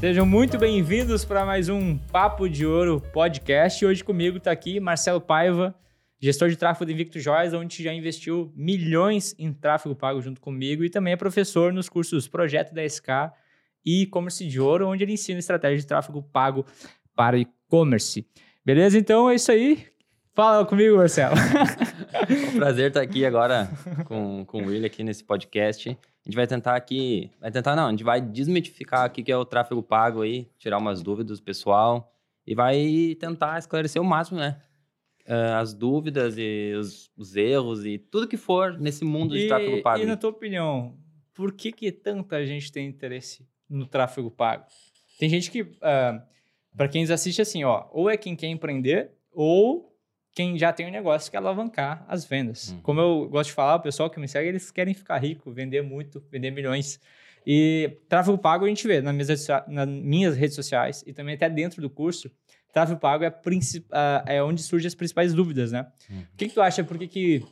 Sejam muito bem-vindos para mais um Papo de Ouro podcast. Hoje comigo está aqui Marcelo Paiva, gestor de tráfego do Invicto Joias, onde já investiu milhões em tráfego pago junto comigo e também é professor nos cursos Projeto da SK e E-commerce de Ouro, onde ele ensina estratégia de tráfego pago para e-commerce. Beleza? Então é isso aí. Fala comigo, Marcelo. É um prazer estar aqui agora com, com o Will aqui nesse podcast. A gente vai tentar aqui, vai tentar não, a gente vai desmitificar aqui que é o tráfego pago aí, tirar umas dúvidas do pessoal e vai tentar esclarecer o máximo, né? Uh, as dúvidas e os, os, erros e tudo que for nesse mundo de e, tráfego pago. E na tua opinião, por que que tanta gente tem interesse no tráfego pago? Tem gente que, uh, para quem assiste assim, ó, ou é quem quer empreender ou quem já tem um negócio quer alavancar as vendas. Uhum. Como eu gosto de falar, o pessoal que me segue, eles querem ficar rico, vender muito, vender milhões. E tráfego pago a gente vê nas minhas, nas minhas redes sociais e também até dentro do curso. Tráfego pago é, é onde surgem as principais dúvidas, né? Uhum. O que, que, tu acha? Por que, que,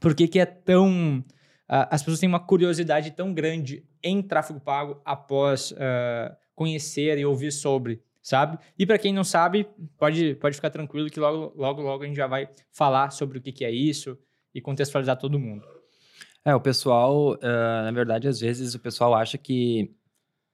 por que, que é tão... Uh, as pessoas têm uma curiosidade tão grande em tráfego pago após uh, conhecer e ouvir sobre sabe? E para quem não sabe, pode, pode ficar tranquilo que logo, logo, logo a gente já vai falar sobre o que, que é isso e contextualizar todo mundo. É, o pessoal, uh, na verdade, às vezes o pessoal acha que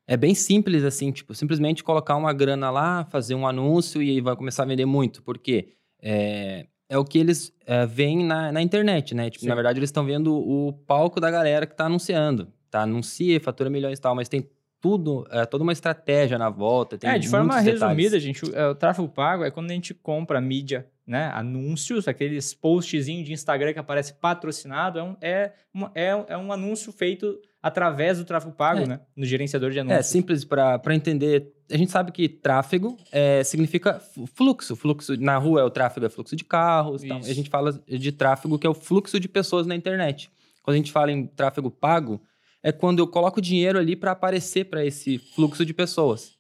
é bem simples assim, tipo, simplesmente colocar uma grana lá, fazer um anúncio e vai começar a vender muito, porque é, é o que eles é, veem na, na internet, né? Tipo, na verdade, eles estão vendo o palco da galera que está anunciando, tá? Anuncia, fatura milhões e tal, mas tem tudo, é, toda uma estratégia na volta. Tem é, de forma resumida, gente, o, é, o, tráfego pago é quando a gente compra mídia, né? Anúncios, aqueles postzinhos de Instagram que aparece patrocinado, é um, é, é, é um anúncio feito através do tráfego pago, é. né? No gerenciador de é, anúncios. É simples para entender. A gente sabe que tráfego é, significa fluxo. Fluxo na rua é o tráfego, é fluxo de carros. Tal. A gente fala de tráfego que é o fluxo de pessoas na internet. Quando a gente fala em tráfego pago, é quando eu coloco dinheiro ali para aparecer para esse fluxo de pessoas.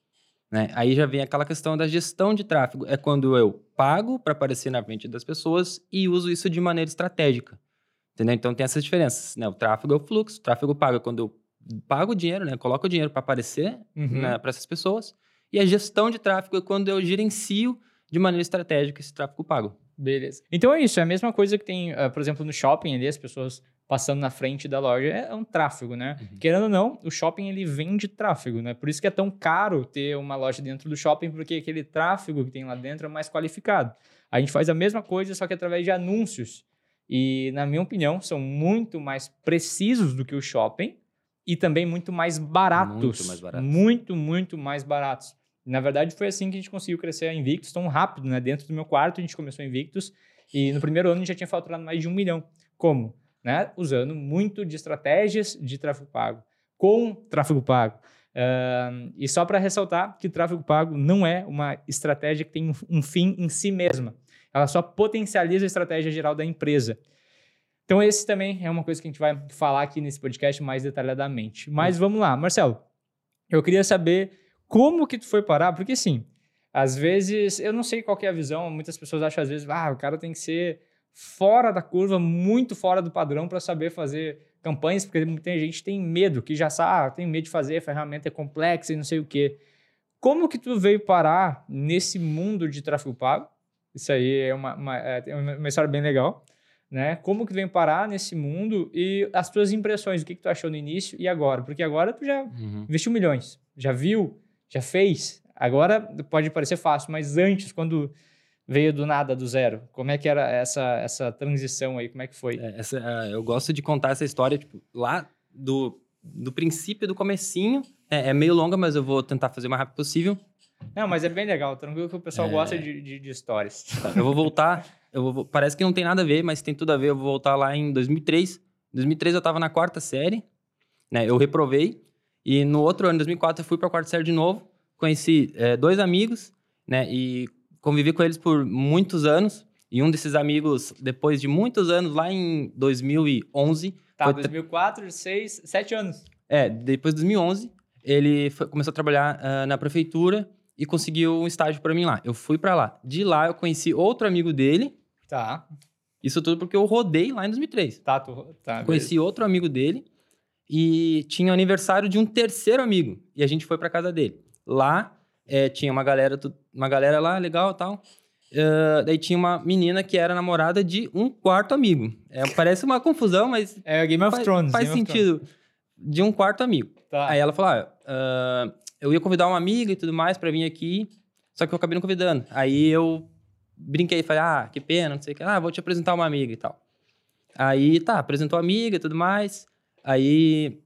Né? Aí já vem aquela questão da gestão de tráfego. É quando eu pago para aparecer na frente das pessoas e uso isso de maneira estratégica. Entendeu? Então tem essas diferenças. Né? O tráfego é o fluxo, o tráfego pago é quando eu pago o dinheiro, né? coloco o dinheiro para aparecer uhum. né, para essas pessoas. E a gestão de tráfego é quando eu gerencio de maneira estratégica esse tráfego pago. Beleza. Então é isso, é a mesma coisa que tem, uh, por exemplo, no shopping ali, as pessoas passando na frente da loja é um tráfego, né? Uhum. Querendo ou não, o shopping ele vende tráfego, né? Por isso que é tão caro ter uma loja dentro do shopping, porque aquele tráfego que tem lá dentro é mais qualificado. A gente faz a mesma coisa, só que através de anúncios. E, na minha opinião, são muito mais precisos do que o shopping e também muito mais baratos. Muito mais baratos. Muito, muito mais baratos. Na verdade, foi assim que a gente conseguiu crescer a Invictus tão rápido, né? Dentro do meu quarto, a gente começou a Invictus e no primeiro ano a gente já tinha faturado mais de um milhão. Como? né? usando muito de estratégias de tráfego pago, com tráfego pago. Uh, e só para ressaltar que tráfego pago não é uma estratégia que tem um fim em si mesma. Ela só potencializa a estratégia geral da empresa. Então, esse também é uma coisa que a gente vai falar aqui nesse podcast mais detalhadamente. Mas uhum. vamos lá, Marcelo. Eu queria saber como que tu foi parar, porque assim, às vezes, eu não sei qual é a visão, muitas pessoas acham às vezes, ah, o cara tem que ser fora da curva, muito fora do padrão para saber fazer campanhas, porque muita gente tem medo, que já sabe, ah, tem medo de fazer, a ferramenta é complexa e não sei o quê. Como que tu veio parar nesse mundo de tráfego pago? Isso aí é uma, uma, é uma história bem legal. Né? Como que veio parar nesse mundo e as tuas impressões, o que, que tu achou no início e agora? Porque agora tu já uhum. investiu milhões, já viu, já fez. Agora pode parecer fácil, mas antes, quando veio do nada, do zero. Como é que era essa, essa transição aí? Como é que foi? É, essa, uh, eu gosto de contar essa história, tipo, lá do, do princípio, do comecinho. É, é, meio longa, mas eu vou tentar fazer o mais rápido possível. Não, mas é bem legal. Tranquilo que o pessoal é... gosta de, de, de histórias. Tá, eu vou voltar. Eu vou, parece que não tem nada a ver, mas tem tudo a ver. Eu vou voltar lá em 2003. Em 2003 eu estava na quarta série, né? Eu reprovei. E no outro ano, em 2004, eu fui para a quarta série de novo. Conheci é, dois amigos, né? E convivi com eles por muitos anos. E um desses amigos, depois de muitos anos, lá em 2011... Tá, foi 2004, 6, 7 anos. É, depois de 2011, ele foi, começou a trabalhar uh, na prefeitura e conseguiu um estágio para mim lá. Eu fui para lá. De lá, eu conheci outro amigo dele. Tá. Isso tudo porque eu rodei lá em 2003. Tá, tu, tá. Conheci beleza. outro amigo dele e tinha o aniversário de um terceiro amigo. E a gente foi para casa dele. Lá é, tinha uma galera, uma galera lá, legal e tal. Uh, daí tinha uma menina que era namorada de um quarto amigo. É, parece uma confusão, mas. É Game of faz, Thrones. Faz Game sentido. De um quarto amigo. Tá. Aí ela falou: ah, uh, eu ia convidar uma amiga e tudo mais para vir aqui, só que eu acabei não convidando. Aí eu brinquei, falei: ah, que pena, não sei o que. Ah, vou te apresentar uma amiga e tal. Aí tá, apresentou a amiga e tudo mais. Aí,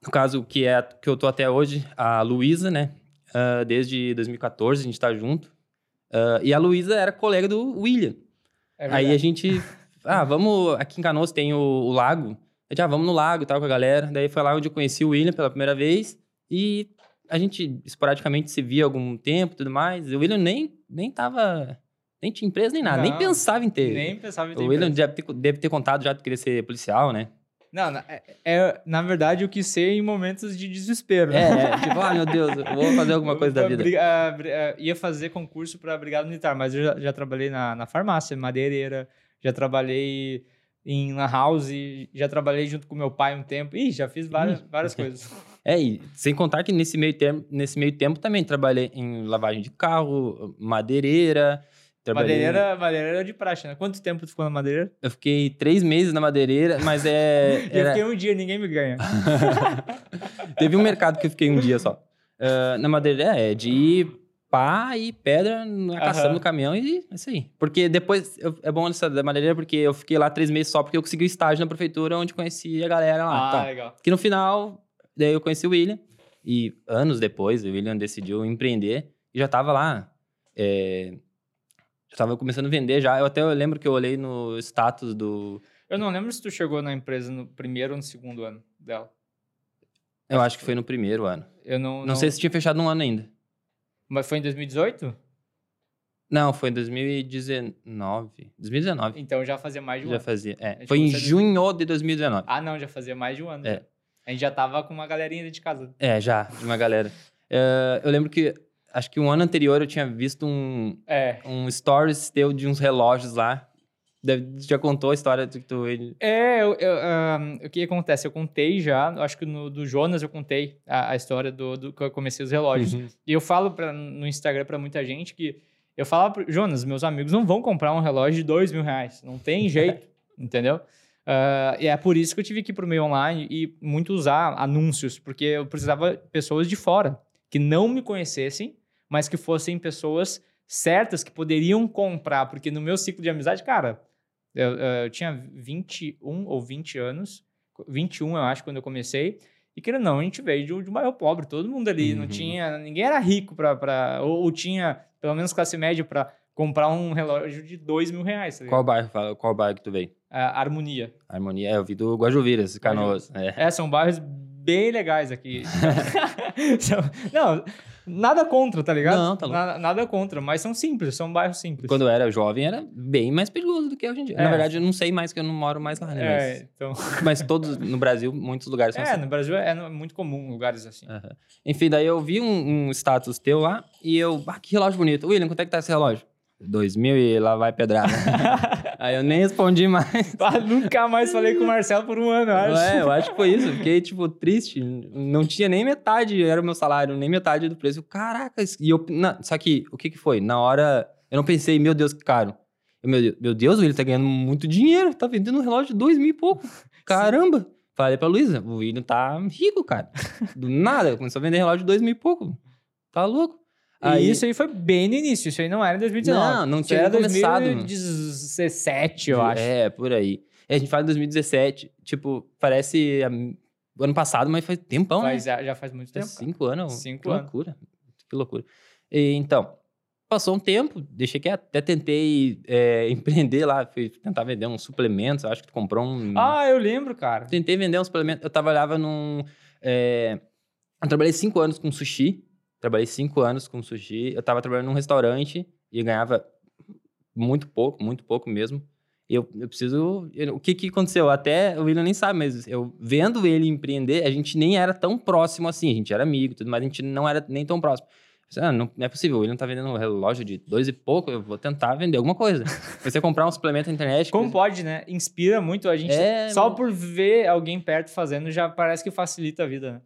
no caso que é que eu tô até hoje, a Luísa, né? Uh, desde 2014 a gente tá junto. Uh, e a Luísa era colega do William. É aí a gente. Ah, vamos. Aqui em Canoas tem o, o lago. A gente, ah, vamos no lago e tal com a galera. Daí foi lá onde eu conheci o William pela primeira vez. E a gente esporadicamente se via algum tempo e tudo mais. O William nem, nem tava. Nem tinha empresa nem nada, Não, nem pensava em ter. Nem pensava em ter. O William deve ter, deve ter contado já que queria ser policial, né? Não, é, é, na verdade, eu quis ser em momentos de desespero. É, é tipo, ah, meu Deus, vou fazer alguma coisa da vida. Uh, ia fazer concurso para Brigada Militar, mas eu já, já trabalhei na, na farmácia, madeireira, já trabalhei em La House, já trabalhei junto com meu pai um tempo. Ih, já fiz várias, várias coisas. É, e sem contar que nesse meio, termo, nesse meio tempo também trabalhei em lavagem de carro, madeireira, Trabalhei... Madeireira, madeireira de praxe, né? Quanto tempo tu ficou na madeireira? Eu fiquei três meses na madeireira, mas é. Era... eu fiquei um dia, ninguém me ganha. Teve um mercado que eu fiquei um dia só. Uh, na madeireira é de pá e pedra na caçamba uhum. no caminhão e é isso aí. Porque depois, eu, é bom essa da madeireira porque eu fiquei lá três meses só porque eu consegui o estágio na prefeitura onde conheci a galera lá. Ah, tá. legal. Que no final, daí eu conheci o William e anos depois o William decidiu empreender e já tava lá. É, já tava começando a vender já. Eu até lembro que eu olhei no status do. Eu não lembro se tu chegou na empresa no primeiro ou no segundo ano dela. Eu acho que foi no primeiro ano. Eu não, não. Não sei se tinha fechado um ano ainda. Mas foi em 2018? Não, foi em 2019. 2019. Então já fazia mais de um já ano. Já fazia, é. Foi em junho de 2019. Ah, não, já fazia mais de um ano. É. A gente já tava com uma galerinha de casa. É, já, de uma galera. uh, eu lembro que acho que um ano anterior eu tinha visto um, é. um stories teu de uns relógios lá. Deve, já contou a história do que tu... Ele... É, eu, eu, um, o que acontece? Eu contei já, acho que no, do Jonas eu contei a, a história do, do, que eu comecei os relógios. Uhum. E eu falo pra, no Instagram para muita gente que eu falava pro Jonas, meus amigos não vão comprar um relógio de dois mil reais. Não tem jeito, entendeu? Uh, e é por isso que eu tive que ir pro meio online e muito usar anúncios, porque eu precisava pessoas de fora que não me conhecessem mas que fossem pessoas certas que poderiam comprar, porque no meu ciclo de amizade, cara, eu, eu tinha 21 ou 20 anos, 21 eu acho, quando eu comecei, e que não, a gente veio de, de um bairro pobre, todo mundo ali, uhum. não tinha, ninguém era rico para, ou, ou, tinha pelo menos classe média para comprar um relógio de dois mil reais. Tá qual bairro, qual bairro que tu veio? Uh, Harmonia. Harmonia, é, eu vi do Guajuviras, Canoas. É. é, são bairros bem legais aqui. não, Nada contra, tá ligado? Não, tá louco. Nada, nada, contra, mas são simples, são bairros simples. Quando eu era jovem, era bem mais perigoso do que hoje em dia. É. Na verdade, eu não sei mais, que eu não moro mais lá, né? É, mas, então... mas todos, no Brasil, muitos lugares são é, assim. É, no Brasil é muito comum lugares assim. Uhum. Enfim, daí eu vi um, um, status teu lá e eu, ah, que relógio bonito. William, quanto é que tá esse relógio? 2000 e lá vai pedrada. Aí eu nem respondi mais. Ah, nunca mais falei com o Marcelo por um ano, eu acho. É, eu acho que foi isso. Fiquei, tipo, triste. Não tinha nem metade, era o meu salário, nem metade do preço. Caraca, e eu. Na, só que, o que que foi? Na hora, eu não pensei, meu Deus, que caro. Eu, meu, meu Deus, o William tá ganhando muito dinheiro. Tá vendendo um relógio de dois mil e pouco. Caramba! Falei pra Luísa, o William tá rico, cara. Do nada, começou a vender relógio de dois mil e pouco. Tá louco. Aí, isso aí foi bem no início, isso aí não era em 2019. Não, não tinha era começado. 2017, eu acho. É, por aí. É, a gente fala em 2017, tipo, parece ano passado, mas faz tempão, faz, né? Já faz muito tempo. Faz cinco anos. Cinco que anos. loucura. Que loucura. E, então, passou um tempo, deixei que até tentei é, empreender lá, fui tentar vender uns suplementos, acho que tu comprou um... Ah, eu lembro, cara. Tentei vender uns suplementos, eu trabalhava num... É, eu trabalhei cinco anos com sushi, Trabalhei cinco anos com sushi. Eu estava trabalhando num restaurante e ganhava muito pouco, muito pouco mesmo. Eu, eu preciso. Eu, o que, que aconteceu? Até o William nem sabe, mas eu vendo ele empreender, a gente nem era tão próximo assim. A gente era amigo, tudo, mas a gente não era nem tão próximo. Ah, não, não, é possível, o William tá vendendo um relógio de dois e pouco, eu vou tentar vender alguma coisa. Você comprar um suplemento na internet. Como coisa... pode, né? Inspira muito a gente. É, só por ver alguém perto fazendo já parece que facilita a vida, né?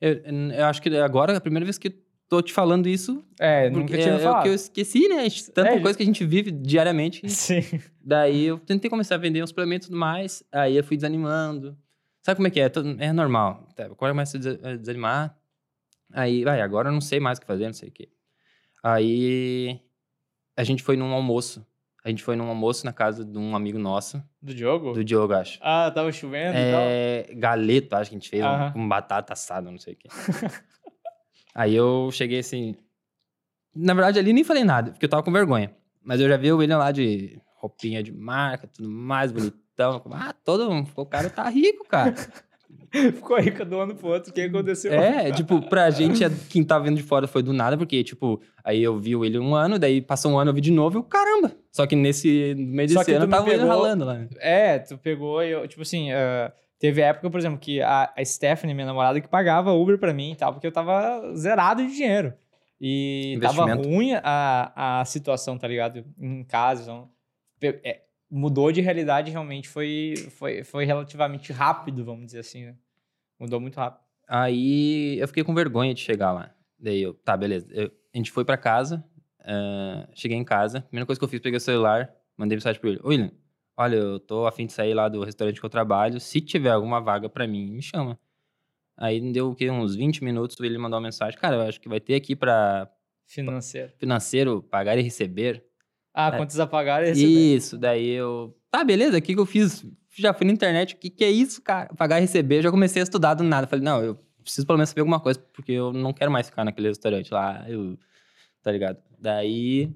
Eu, eu acho que agora, a primeira vez que tô te falando isso. É, nunca tinha é, falado. É o que eu esqueci, né? Tanta É, coisa que a gente vive diariamente. Sim. Daí eu tentei começar a vender uns suplementos e tudo mais. Aí eu fui desanimando. Sabe como é que é? É normal. Tá, Agora começa a des- a desanimar. Aí, vai, agora eu não sei mais o que fazer, não sei o quê. Aí a gente foi num almoço. A gente foi num almoço na casa de um amigo nosso, Do Diogo? do Diogo, acho. Ah, tava chovendo e tal. É, galeto, acho que a gente fez, um- Aham. com batata assada, não sei o quê. Aí eu cheguei assim. Na verdade, ali nem falei nada, porque eu tava com vergonha. Mas eu já vi o William lá de roupinha de marca, tudo mais bonitão. Ah, todo. O cara tá rico, cara. Ficou rica do ano pro outro. O que aconteceu? É, tipo, pra gente, é- quem tá vendo de fora foi do nada, porque, tipo, aí eu vi o William um ano, daí passou um ano, eu vi de novo e eu, caramba. Só que nesse meio desse ano tava pegou- ralando lá. É, tu pegou e eu, tipo assim, ah, teve época, por exemplo, que a, a Stephanie, minha namorada, que pagava Uber pra mim e tal, porque eu tava zerado de dinheiro. E tava ruim a, a situação, tá ligado? Em casa. Então, é, mudou de realidade realmente, foi, foi, foi relativamente rápido, vamos dizer assim, né? Mudou muito rápido. Aí eu fiquei com vergonha de chegar lá. Daí eu, tá, beleza. Eu- a gente foi pra casa, ah, cheguei em casa, primeira coisa que eu fiz, peguei o celular, mandei mensagem pro William. William, olha, eu tô afim de sair lá do restaurante que eu trabalho, se tiver alguma vaga pra mim, me chama. Aí deu o quê? Uns 20 minutos, William mandou uma mensagem, cara, eu acho que vai ter aqui pra Financeiro. financeiro pagar e receber. Ah, É. quantos apagaram e receberam. Isso, daí eu. Tá, beleza, o que, que eu fiz? Já fui na internet, o que, que é isso, cara? Pagar e receber, já comecei a estudar do nada. Falei, não, eu preciso pelo menos saber alguma coisa, porque eu não quero mais ficar naquele restaurante lá, eu. Tá ligado? Daí.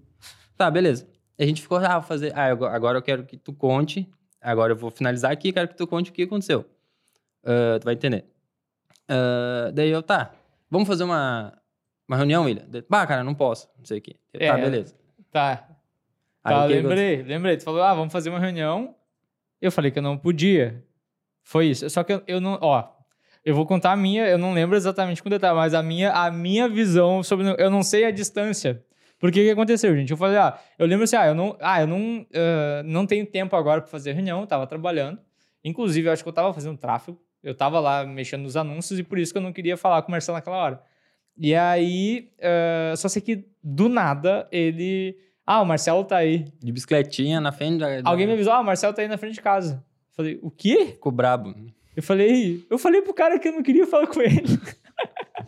Tá, beleza. A gente ficou, ah, fazer. Ah, agora eu quero que tu conte. Agora eu vou finalizar aqui, quero que tu conte o que aconteceu. Ah, tu vai entender. Ah, daí eu, tá, vamos fazer uma, uma reunião, William? Bah, cara, não posso, não sei o quê. Eu, É, tá, beleza. Tá, Aí, Tá, lembrei, lembrei. Tu falou, ah, vamos fazer uma reunião. Eu falei que eu não podia. Foi isso. Só que eu, eu não, ó, eu vou contar a minha, eu não lembro exatamente com detalhe, mas a minha, a minha visão sobre, eu não sei a distância. Porque o que aconteceu, gente? Eu falei, ah, eu lembro assim, ah, eu não, ah, eu não, ah, não tenho tempo agora para fazer reunião, eu tava trabalhando. Inclusive, eu acho que eu tava fazendo tráfego. Eu tava lá mexendo nos anúncios e por isso que eu não queria falar com o Marcelo naquela hora. E aí, ah, só sei que do nada ele. Ah, o Marcelo tá aí. De bicicletinha na frente da. da- Alguém me avisou, ah, o Marcelo tá aí na frente de casa. Eu falei, o quê? Ficou brabo. Eu falei, eu falei pro cara que eu não queria falar com ele.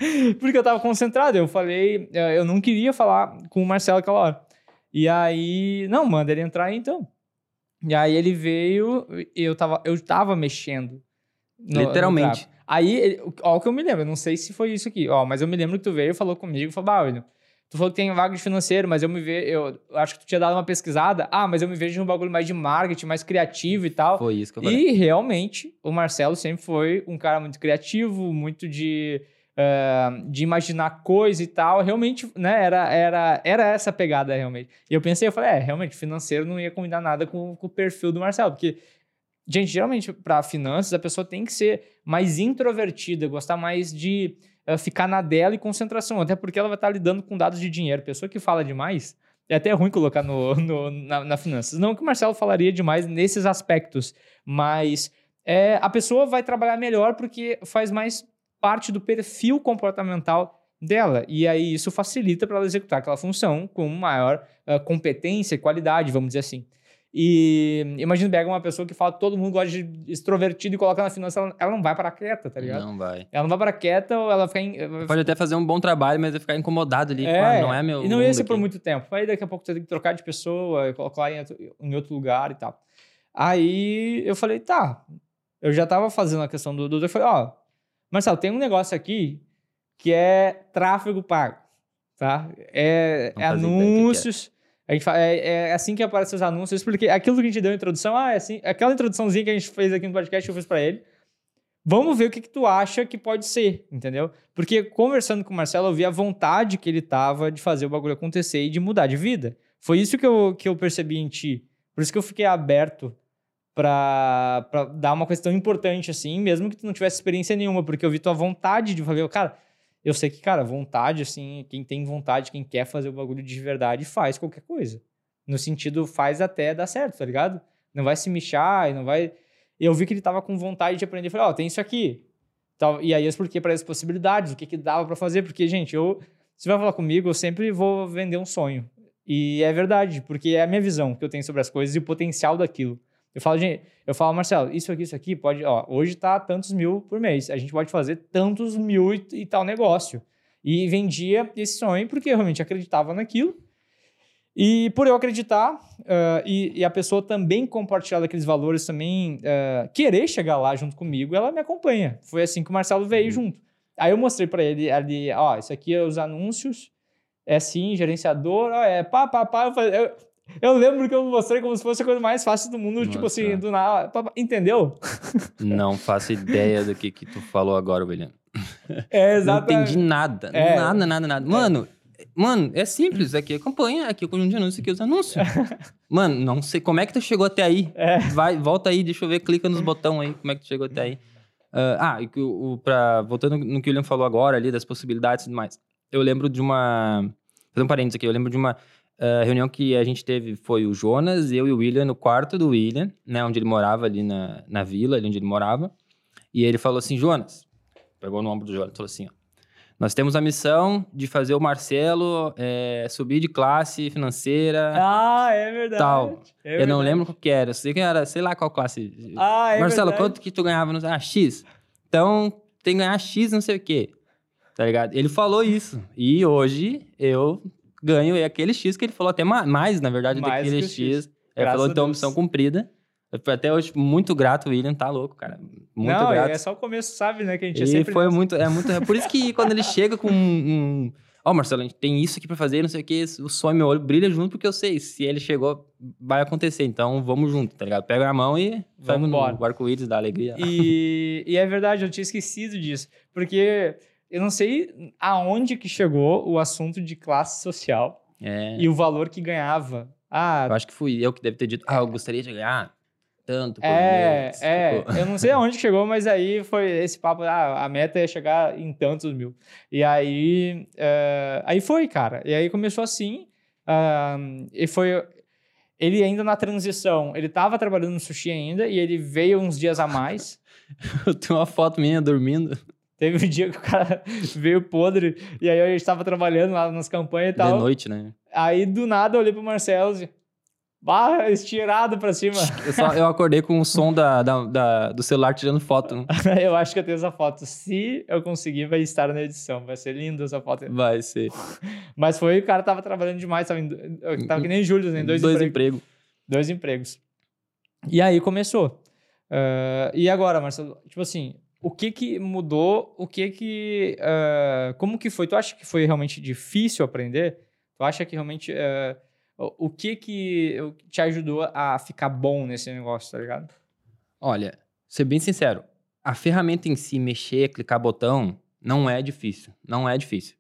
Porque eu tava concentrado. Eu falei, eh, eu não queria falar com o Marcelo aquela hora. E aí, não, manda ele entrar aí então. E aí ele veio e eu tava, eu tava mexendo. no- no Literalmente. tráfego. Aí, ele- ó, o que eu me lembro, eu não sei se foi isso aqui, ó, mas eu me lembro que tu veio e falou comigo, falou, bah, William, tu falou que tem vaga de financeiro, mas eu me vejo, eu acho que tu tinha dado uma pesquisada, ah, mas eu me vejo num bagulho mais de marketing, mais criativo e tal. Foi isso que eu falei. E realmente, o Marcelo sempre foi um cara muito criativo, muito de, de imaginar coisa e tal. Realmente, né, era, era, era essa pegada, realmente. E eu pensei, eu falei, é, realmente, financeiro não ia combinar nada com, com o perfil do Marcelo, porque, gente, geralmente, para finanças, a pessoa tem que ser mais introvertida, gostar mais de eh, ficar na dela e concentração, até porque ela vai estar lidando com dados de dinheiro. Pessoa que fala demais. É até ruim colocar no, no- na, na finanças. Não que o Marcelo falaria demais nesses aspectos, mas é, a pessoa vai trabalhar melhor porque faz mais parte do perfil comportamental dela. E aí isso facilita para ela executar aquela função com maior ah, competência e qualidade, vamos dizer assim. E imagina pega uma pessoa que fala todo mundo gosta de extrovertido e coloca na finança, ela, ela não vai para quieta, tá ligado? Não vai. Ela não vai para quieta ou ela fica em, Pode até fazer um bom trabalho, mas vai ficar incomodado ali. é, É, não é meu. E não ia ser por muito tempo. Aí daqui a pouco você tem que trocar de pessoa, colocar em outro, em outro lugar e tal. Aí eu falei, tá. Eu já tava fazendo a questão do. do eu falei, ó, Marcelo, tem um negócio aqui que é tráfego pago. Tá? É, Não é que que é. anúncios. A gente fa- é, é assim que aparecem os anúncios, porque aquilo que a gente deu a introdução, ah, é assim, aquela introduçãozinha que a gente fez aqui no podcast, eu fiz pra ele. Vamos ver o que, que tu acha que pode ser, entendeu? Porque conversando com o Marcelo, eu vi a vontade que ele tava de fazer o bagulho acontecer e de mudar de vida. Foi isso que eu, que eu percebi em ti. Por isso que eu fiquei aberto pra dar uma questão importante, assim, mesmo que tu não tivesse experiência nenhuma, porque eu vi tua vontade de fazer. Cara, eu sei que, cara, vontade, assim, quem tem vontade, quem quer fazer o bagulho de verdade, faz qualquer coisa. No sentido, faz até dar certo, tá ligado? Não vai se e não vai. Eu vi que ele tava com vontade de aprender. Falei, ó, tem isso aqui. E aí eu expliquei para as possibilidades, o que, que dava para fazer, porque, gente, eu você vai falar comigo, eu sempre vou vender um sonho. E é verdade, porque é a minha visão que eu tenho sobre as coisas e o potencial daquilo. Eu falo, gente, eu falo, Marcelo, isso aqui, isso aqui pode, ó, hoje tá tantos mil por mês. A gente pode fazer tantos mil e, e tal negócio. E vendia esse sonho porque eu realmente acreditava naquilo. E por eu acreditar uh, e, e, a pessoa também compartilhar daqueles valores, também uh, querer chegar lá junto comigo, ela me acompanha. Foi assim que o Marcelo veio uhum. junto. Aí eu mostrei para ele ali, ó, isso aqui é os anúncios, é assim, gerenciador, ó, é pá, pá, pá. Eu, falei, eu, eu, lembro que eu mostrei como se fosse a coisa mais fácil do mundo, Nossa. tipo assim, do nada, entendeu? Não faço ideia do que, que tu falou agora, William. É, exatamente. Não entendi nada, é. nada, nada, nada. Mano, é. Mano, é simples. Aqui acompanha, aqui é o conjunto de anúncios, aqui os anúncios. Mano, não sei como é que tu chegou até aí. É. Vai, volta aí, deixa eu ver, clica nos botões aí, como é que tu chegou até aí. Uh, ah, e o, o, pra, voltando no que o William falou agora ali, das possibilidades e tudo mais. Eu lembro de uma. Fazer um parênteses aqui, eu lembro de uma uh, reunião que a gente teve, foi o Jonas, eu e o William no quarto do William, né, onde ele morava ali na, na vila, ali onde ele morava. E ele falou assim: Jonas, pegou no ombro do Jonas, falou assim: ó, nós temos a missão de fazer o Marcelo é, subir de classe financeira. Ah, é verdade. Tal. É eu verdade. não lembro o que era. sei que era, sei lá qual classe. Ah, é Marcelo, verdade. quanto que tu ganhava? No... Ah, X. Então, tem que ganhar X não sei o quê. Tá ligado? Ele falou isso. E hoje eu ganho aquele X que ele falou, até mais, na verdade, mais daquele X. X. Ele falou, então, missão cumprida. Eu fui até hoje muito grato, o William, tá louco, cara. Muito não, grato. é só o começo, sabe, né? Que a gente é e sempre. foi muito, é muito. É por isso que quando ele chega com um. Ó, oh, Marcelo, a gente tem isso aqui pra fazer, não sei o que, o sonho, meu olho brilha junto, porque eu sei, se ele chegou, vai acontecer. Então vamos junto, tá ligado? Pega a mão e vamos embora. no arco-íris da alegria. E, e é verdade, eu tinha esquecido disso. Porque eu não sei aonde que chegou o assunto de classe social é. e o valor que ganhava. Ah, eu acho que fui eu que deve ter dito, ah, eu gostaria de ganhar tanto é, mês. É, Tipo, eu não sei aonde chegou, mas aí foi esse papo, ah, a meta é chegar em tantos mil. E aí, eh, aí foi, cara. E aí começou assim, ah, e foi... Ele ainda na transição, ele tava trabalhando no sushi ainda, e ele veio uns dias a mais. eu tenho uma foto minha dormindo. Teve um dia que o cara veio podre, e aí a gente tava trabalhando lá nas campanhas e tal. De noite, né? Aí, do nada, eu olhei pro Marcelo e... Bah, estirado pra cima. Eu, só, eu acordei com o som da, da, da- do celular tirando foto. eu acho que eu tenho essa foto. Se eu conseguir, vai estar na edição. Vai ser lindo essa foto. Vai ser. Mas foi, o cara tava trabalhando demais. Tava, em, tava que nem Júlio, né? Dois, Dois empregos. empregos. Dois empregos. E aí começou. Ah, e agora, Marcelo? Tipo assim, o que que mudou? O que que... ah, como que foi? Tu acha que foi realmente difícil aprender? Tu acha que realmente... ah, o o que que te ajudou a ficar bom nesse negócio, tá ligado? Olha, ser bem sincero, a ferramenta em si, mexer, clicar botão, não é difícil. Não é difícil.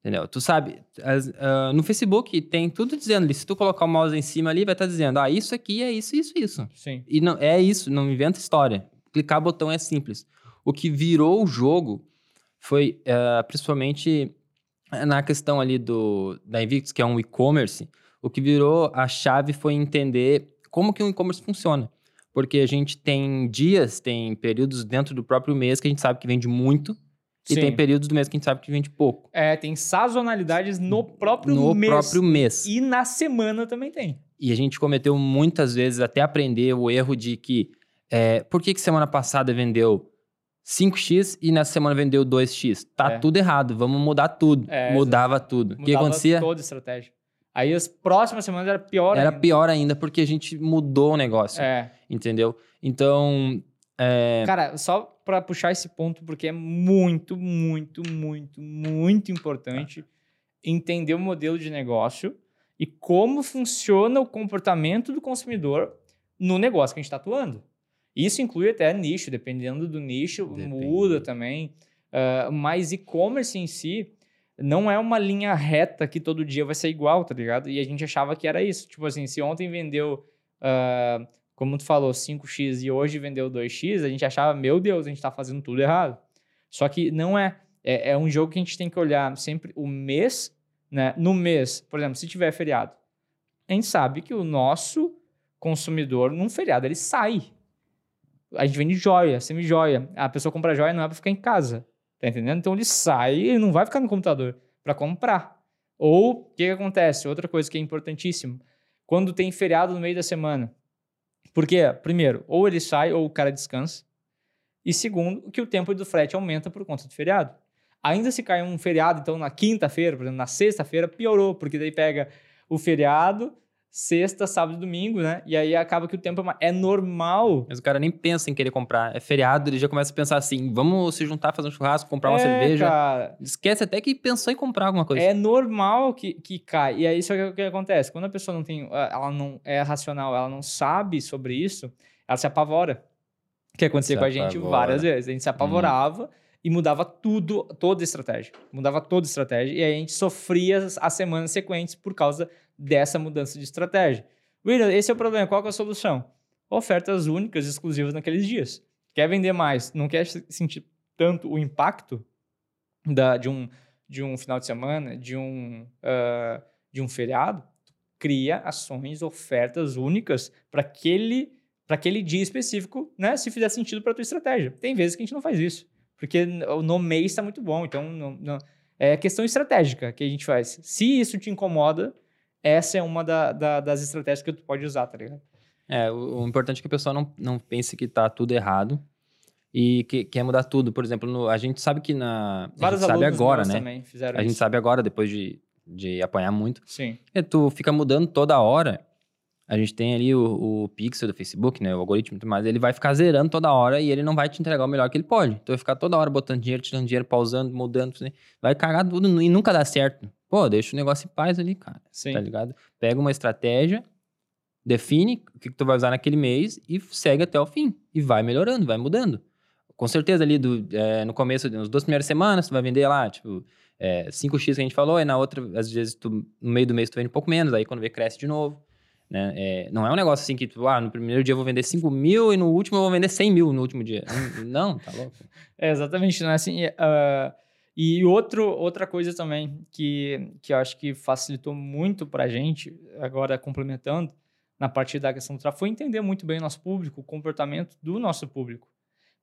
Entendeu? Tu sabe, as- ah, no Facebook tem tudo dizendo ali. Se tu colocar o mouse em cima ali, vai estar dizendo, ah, isso aqui é isso, isso, isso. Sim. E não, é isso, não inventa história. Clicar botão é simples. O que virou o jogo foi ah, principalmente na questão ali do da Invictus, que é um e-commerce. O que virou a chave foi entender como que um e-commerce funciona. Porque a gente tem dias, tem períodos dentro do próprio mês que a gente sabe que vende muito. E Sim. tem períodos do mês que a gente sabe que vende pouco. É, tem sazonalidades no próprio no mês. próprio mês. E na semana também tem. E a gente cometeu muitas vezes até aprender o erro de que é, por que, que semana passada vendeu 5x e nessa semana vendeu 2x? Tá É. tudo errado, vamos mudar tudo. É, Mudava tudo. O que Mudava acontecia? toda a estratégia. Aí as próximas semanas era pior Era ainda. pior ainda porque a gente mudou o negócio, É. entendeu? Então, é, Cara, só pra puxar esse ponto, porque é muito, muito, muito, muito importante entender o modelo de negócio e como funciona o comportamento do consumidor no negócio que a gente está atuando. Isso inclui até nicho, dependendo do nicho, Depende. muda também. Ah, mas e-commerce em si não é uma linha reta que todo dia vai ser igual, tá ligado? E a gente achava que era isso. Tipo assim, se ontem vendeu, ah, como tu falou, 5x e hoje vendeu 2x, a gente achava, meu Deus, a gente tá fazendo tudo errado. Só que não é. É, é um jogo que a gente tem que olhar sempre o mês, né? No mês, por exemplo, se tiver feriado, a gente sabe que o nosso consumidor, num feriado, ele sai. A gente vende joia, semi-joia. A pessoa compra joia não é pra ficar em casa. Tá entendendo? Então ele sai e não vai ficar no computador. para comprar. Ou o que, que acontece? Outra coisa que é importantíssimo. Quando tem feriado no meio da semana. Porque, primeiro, ou ele sai ou o cara descansa. E segundo, que o tempo do frete aumenta por conta do feriado. Ainda se cai um feriado, então na quinta-feira, por exemplo, na sexta-feira, piorou, porque daí pega o feriado, sexta, sábado e domingo, né? E aí acaba que o tempo é, uma... é normal. Mas o cara nem pensa em querer comprar. É feriado, ele já começa a pensar assim: vamos se juntar, fazer um churrasco, comprar uma É, cerveja. cara. Esquece até que pensou em comprar alguma coisa. É normal que, que cai. E aí, só que o que acontece? Quando a pessoa não tem. Ela não é racional, ela não sabe sobre isso, ela se apavora. Que acontecia Se com a gente apavora. Várias vezes. A gente se apavorava e mudava tudo, toda a estratégia. Mudava toda a estratégia. E aí a gente sofria as, as semanas sequentes por causa dessa mudança de estratégia. William, esse é o problema. Qual é a solução? Ofertas únicas, exclusivas naqueles dias. Quer vender mais, não quer se- sentir tanto o impacto da, de, um, de um final de semana, de um, ah, de um feriado, cria ações, ofertas únicas para aquele, aquele dia específico, né? Se fizer sentido para tua estratégia. Tem vezes que a gente não faz isso, porque no mês está muito bom, então não- não- é questão estratégica que a gente faz. Se isso te incomoda, essa é uma da- da- das estratégias que tu pode usar, tá ligado? É, o, o importante é que a pessoa não, não pense que tá tudo errado e que quer mudar tudo. Por exemplo, no- a gente sabe que na. Vários a gente sabe agora, né? A gente isso. sabe agora, depois de, de apanhar muito. Sim. É, tu fica mudando toda hora. A gente tem ali o, o pixel do Facebook, né? O algoritmo e tudo mais. Ele vai ficar zerando toda hora e ele não vai te entregar o melhor que ele pode. Então vai ficar toda hora botando dinheiro, tirando dinheiro, pausando, mudando. assim. Vai cagar tudo e nunca dá certo. Pô, deixa o negócio em paz ali, cara. Sim. Tá ligado? Pega uma estratégia, define o que, que tu vai usar naquele mês e segue até o fim. E vai melhorando, vai mudando. Com certeza ali do, é, no começo, nas duas primeiras semanas, tu vai vender lá, tipo, é, 5x que a gente falou, e na outra, às vezes, tu, no meio do mês tu vende um pouco menos, aí quando vê, cresce de novo. Né? É, não é um negócio assim que, tu, ah, no primeiro dia eu vou vender 5 mil e no último eu vou vender 100 mil no último dia. não, tá louco. É, exatamente, não é assim. ah, e outro, outra coisa também que, que eu acho que facilitou muito pra gente, agora complementando, na parte da questão do tráfego, foi entender muito bem o nosso público, o comportamento do nosso público.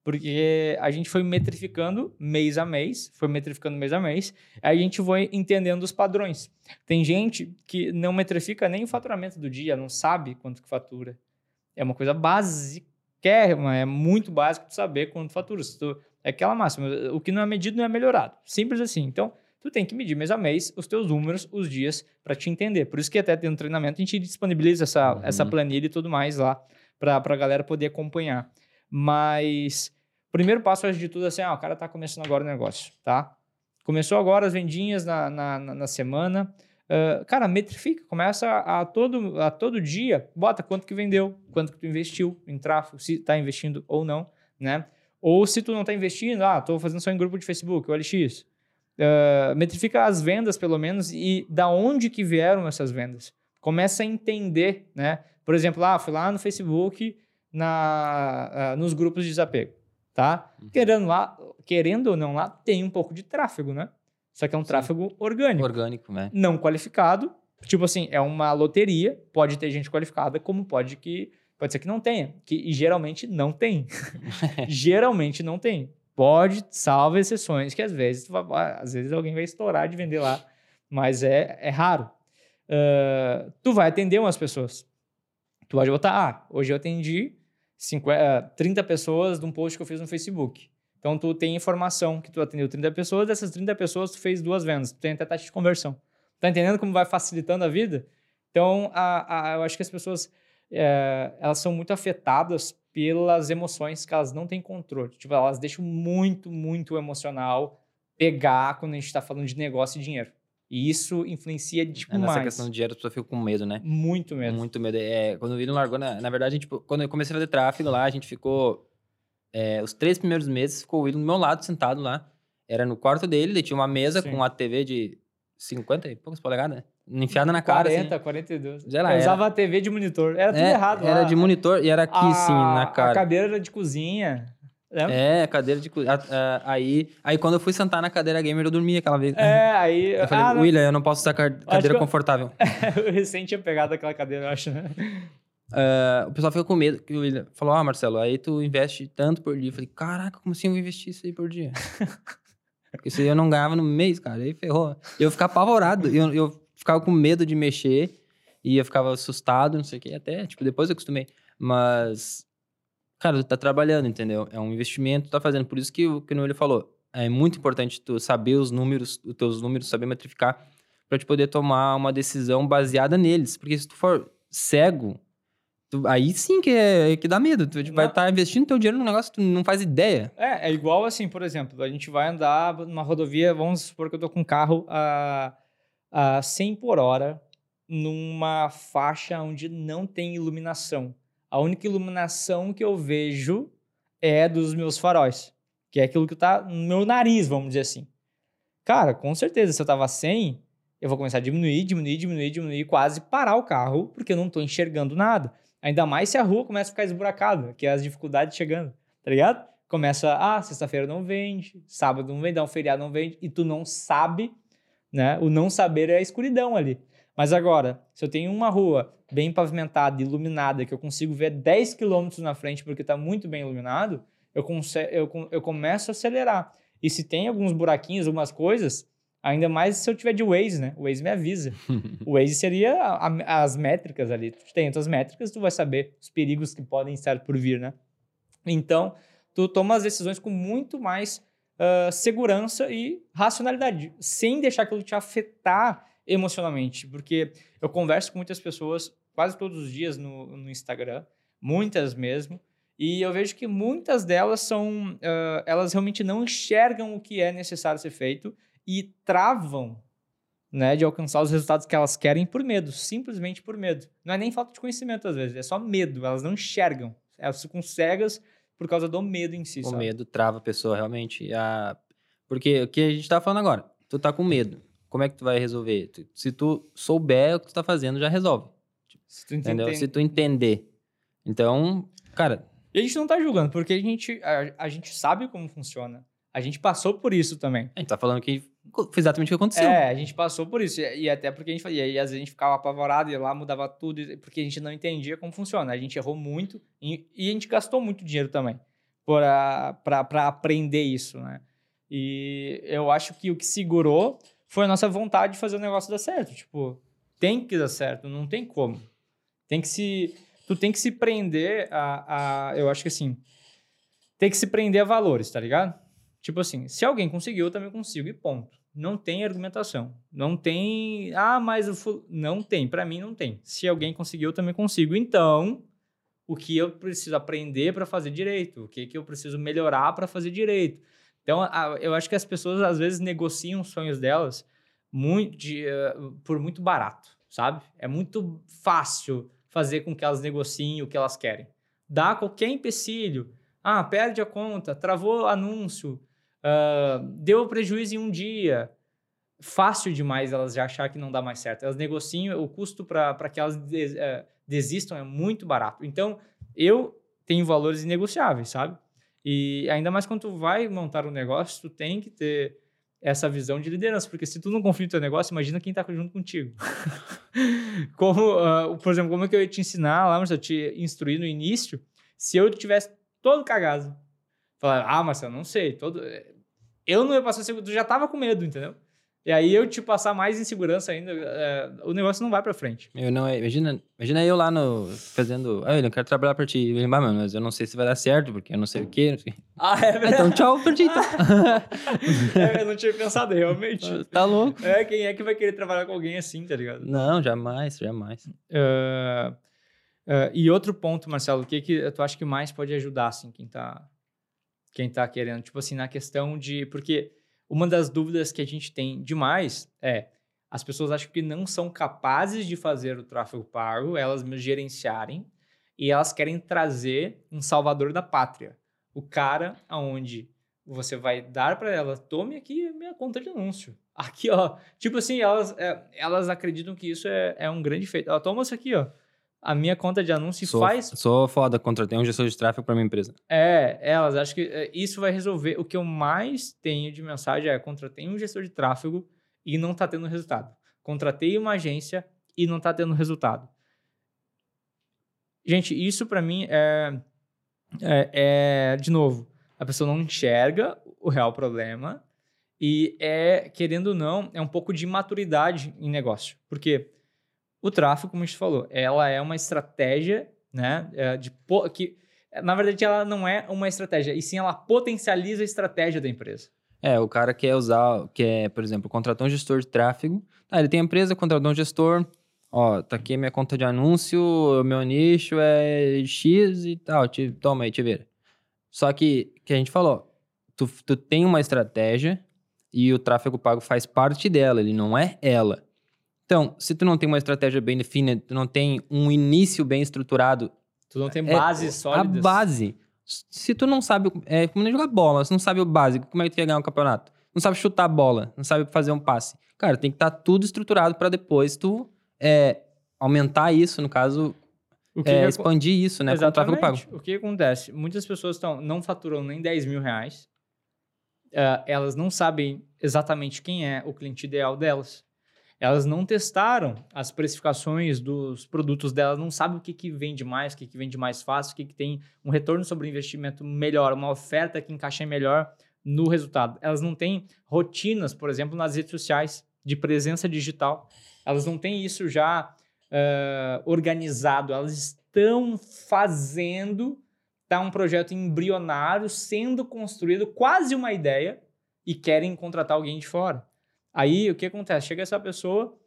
Porque a gente foi metrificando mês a mês, foi metrificando mês a mês, aí a gente foi entendendo os padrões. Tem gente que não metrifica nem o faturamento do dia, não sabe quanto que fatura. É uma coisa básica, é muito básico tu saber quanto fatura. Se tu, é aquela máxima, o que não é medido não é melhorado. Simples assim. Então, tu tem que medir mês a mês os teus números, os dias, para te entender. Por isso que até tendo treinamento, a gente disponibiliza essa, Uhum. essa planilha e tudo mais lá, para a galera poder acompanhar. Mas, primeiro passo, antes de tudo, é assim, ah, o cara tá começando agora o negócio, tá? Começou agora as vendinhas na, na, na- na semana. ah, cara, metrifica, começa a, a todo, a todo dia, bota quanto que vendeu, quanto que tu investiu em tráfego, se tá investindo ou não, né? Ou se tu não tá investindo, ah, tô fazendo só em grupo de Facebook, OLX. Ah, metrifica as vendas, pelo menos, e da onde que vieram essas vendas. Começa a entender, né? Por exemplo, ah, fui lá no Facebook, na, ah, nos grupos de desapego, tá? Querendo, lá, querendo ou não lá, tem um pouco de tráfego, né? Só que é um Sim. tráfego orgânico Orgânico, né? não qualificado. Tipo assim, é uma loteria, pode ter gente qualificada, como pode que pode ser que não tenha, que e geralmente não tem. geralmente não tem. Pode, salva exceções que às vezes às vezes alguém vai estourar de vender lá, mas é, é raro. Ah, tu vai atender umas pessoas. Tu pode botar, ah, hoje eu atendi 50, 30 pessoas de um post que eu fiz no Facebook. Então, tu tem informação que tu atendeu 30 pessoas, dessas 30 pessoas tu fez duas vendas. Tu tem até taxa de conversão. Tá entendendo como vai facilitando a vida? Então, a, a- eu acho que as pessoas, é, elas são muito afetadas pelas emoções que elas não têm controle. Tipo, elas deixam muito, muito emocional pegar quando a gente está falando de negócio e dinheiro. E isso influencia tipo, É, nessa mais. questão de dinheiro, a pessoa fica com medo, né? Muito mesmo. Muito medo. É, quando o William largou, na, na verdade, gente, quando eu comecei a fazer tráfego lá, a gente ficou. é, os três primeiros meses ficou o William do meu lado, sentado lá. Era no quarto dele, ele tinha uma mesa Sim. com uma TV de 50 e poucas polegadas, né? Enfiada na cara. 40, assim. 42. Sei lá, eu era- usava a TV de monitor. Era tudo É, errado Era lá. de monitor e era aqui, a, sim, na A cara. cadeira era de cozinha. Lembra? É, cadeira de. cu- a- a- aí, aí, quando eu fui sentar na cadeira gamer, eu dormi aquela vez. É, aí. Eu falei, ah, não, William, eu não posso usar ca- cadeira eu- confortável. eu recém tinha pegado aquela cadeira, eu acho, né? Ah, o pessoal fica com medo. O William falou, ah, Marcelo, aí tu investe tanto por dia. Eu falei, caraca, como assim eu vou investir isso aí por dia? Porque se eu não ganhava no mês, cara, aí ferrou. Eu ficava apavorado. Eu, eu ficava com medo de mexer e eu ficava assustado, não sei o quê. Até, tipo, depois eu acostumei. Mas, cara, tu tá trabalhando, entendeu? É um investimento, tu tá fazendo. Por isso que o que o Noelho falou. É muito importante tu saber os números, os teus números, saber metrificar, para te poder tomar uma decisão baseada neles. Porque se tu for cego, tu, aí sim que, é, que dá medo. Tu vai estar tá investindo teu dinheiro num negócio que tu não faz ideia. É, é igual assim, por exemplo, a gente vai andar numa rodovia, vamos supor que eu tô com um carro a, a 100 por hora numa faixa onde não tem iluminação. A única iluminação que eu vejo é dos meus faróis, que é aquilo que tá no meu nariz, vamos dizer assim. Cara, com certeza, se eu tava sem, eu vou começar a diminuir, diminuir, diminuir, diminuir, quase parar o carro, porque eu não tô enxergando nada. Ainda mais se a rua começa a ficar esburacada, que é as dificuldades chegando, tá ligado? Começa, ah, sexta-feira não vende, sábado não vende, dá um feriado não vende, e tu não sabe, né? O não saber é a escuridão ali. Mas agora, se eu tenho uma rua bem pavimentada, iluminada, que eu consigo ver 10 quilômetros na frente porque está muito bem iluminado, eu, eu, eu começo a acelerar. E se tem alguns buraquinhos, algumas coisas, ainda mais se eu tiver de Waze, né? O Waze me avisa. o Waze seria a, a, as métricas ali. Tu tem outras métricas, tu vai saber os perigos que podem estar por vir, né? Então, tu toma as decisões com muito mais uh, segurança e racionalidade, sem deixar aquilo te afetar emocionalmente, porque eu converso com muitas pessoas quase todos os dias no, no Instagram, muitas mesmo, e eu vejo que muitas delas são, uh, elas realmente não enxergam o que é necessário ser feito e travam, né, de alcançar os resultados que elas querem por medo, simplesmente por medo. Não é nem falta de conhecimento às vezes, é só medo, elas não enxergam, elas ficam cegas por causa do medo em si. O sabe? medo trava a pessoa realmente, a... porque o que a gente está falando agora, tu tá com medo, como é que tu vai resolver? Se tu souber o que tu tá fazendo, já resolve. Se tu entender. Se tu entender. Então, cara. E a gente não tá julgando, porque a gente, a, a gente sabe como funciona. A gente passou por isso também. A gente tá falando que foi exatamente o que aconteceu. É, a gente passou por isso. E, até porque a gente fazia. E às vezes a gente ficava apavorado, e lá mudava tudo, porque a gente não entendia como funciona. A gente errou muito e, e a gente gastou muito dinheiro também para aprender isso, né? E eu acho que o que segurou foi a nossa vontade de fazer o negócio dar certo. Tipo, tem que dar certo, não tem como. Tem que se. Tu tem que se prender a, a. Eu acho que assim. Tem que se prender a valores, tá ligado? Tipo assim, se alguém conseguiu, eu também consigo, e ponto. Não tem argumentação. Não tem. Ah, mas o. Ful... Não tem. Para mim, não tem. Se alguém conseguiu, eu também consigo. Então, o que eu preciso aprender para fazer direito? O que, que eu preciso melhorar para fazer direito? Então, eu acho que as pessoas às vezes negociam os sonhos delas muito de, uh, por muito barato, sabe? É muito fácil fazer com que elas negociem o que elas querem. Dá qualquer empecilho. Ah, perde a conta, travou anúncio, uh, deu prejuízo em um dia. Fácil demais elas já achar que não dá mais certo. Elas negociam, o custo para que elas des, uh, desistam é muito barato. Então, eu tenho valores inegociáveis, sabe? E ainda mais quando tu vai montar um negócio, tu tem que ter essa visão de liderança, porque se tu não confia no teu negócio, imagina quem está junto contigo. como, uh, por exemplo, como é que eu ia te ensinar lá, mas eu te instruir no início, se eu tivesse todo cagado. Falar, ah, Marcelo, não sei, todo... Eu não ia passar, tu já tava com medo, entendeu? E aí eu te passar mais insegurança ainda, é, o negócio não vai pra frente. Eu não, imagina, imagina eu lá no, fazendo, ah, eu quero trabalhar pra ti. Mas eu não sei se vai dar certo, porque eu não sei o quê. Ah, é verdade. Então tchau pra ti, então. é, eu não tinha pensado, realmente. Tá louco. É, quem é que vai querer trabalhar com alguém assim, tá ligado? Não, jamais, jamais. Uh, uh, e outro ponto, Marcelo, o que que tu acha que mais pode ajudar, assim, quem tá, quem tá querendo? Tipo assim, na questão de... Porque uma das dúvidas que a gente tem demais é as pessoas acham que não são capazes de fazer o tráfego pago, elas gerenciarem, e elas querem trazer um salvador da pátria. O cara aonde você vai dar para ela, tome aqui minha conta de anúncio. Aqui, ó. Tipo assim, elas, é, elas acreditam que isso é, é um grande feito. Ó, toma isso aqui, ó a minha conta de anúncio sou, faz. Sou foda, contratei um gestor de tráfego para minha empresa. É, elas acham que é, isso vai resolver. O que eu mais tenho de mensagem é: contratei um gestor de tráfego e não está tendo resultado. Contratei uma agência e não está tendo resultado. Gente, isso para mim é, é, é, de novo, a pessoa não enxerga o real problema E é, querendo ou não, é um pouco de maturidade em negócio. Porque o tráfego, como a gente falou, ela é uma estratégia, né? É, de, que, na verdade, ela não é uma estratégia, e sim ela potencializa a estratégia da empresa. É, o cara quer usar, quer, por exemplo, contratar um gestor de tráfego. Ah, ele tem empresa, contratou um gestor. Ó, tá aqui minha conta de anúncio, meu nicho é X e tal. Te, toma aí, te vira. Só que, que a gente falou, tu, tu tem uma estratégia e o tráfego pago faz parte dela, ele não é ela. Então, se tu não tem uma estratégia bem definida, tu não tem um início bem estruturado. Tu não tem base é, sólida. A base. Se tu não sabe, é como nem jogar bola, se não sabe o básico, como é que tu quer ganhar um campeonato? Não sabe chutar a bola, não sabe fazer um passe. Cara, tem que estar tá tudo estruturado para depois tu é, aumentar isso, no caso, é, expandir isso, né? Exatamente. Com o pago. O que acontece? Muitas pessoas tão, não faturam nem 10 mil reais, uh, elas não sabem exatamente quem é o cliente ideal delas. Elas não testaram as precificações dos produtos delas, não sabem o que, que vende mais, o que, que vende mais fácil, o que, que tem um retorno sobre investimento melhor, uma oferta que encaixa melhor no resultado. Elas não têm rotinas, por exemplo, nas redes sociais de presença digital. Elas não têm isso já uh, organizado. Elas estão fazendo tá um projeto embrionário sendo construído, quase uma ideia, e querem contratar alguém de fora. Aí o que acontece? Chega essa pessoa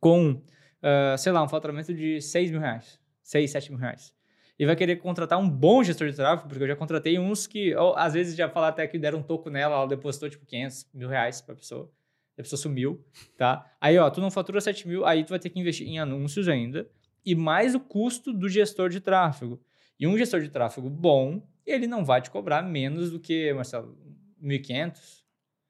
com, uh, sei lá, um faturamento de 6 mil reais, 6, 7 mil reais. E vai querer contratar um bom gestor de tráfego, porque eu já contratei uns que, ou, às vezes, já falaram até que deram um toco nela, ela depositou tipo 500 mil reais para a pessoa. A pessoa sumiu, tá? Aí, ó, tu não fatura 7 mil, aí tu vai ter que investir em anúncios ainda, e mais o custo do gestor de tráfego. E um gestor de tráfego bom, ele não vai te cobrar menos do que, Marcelo, 1.500?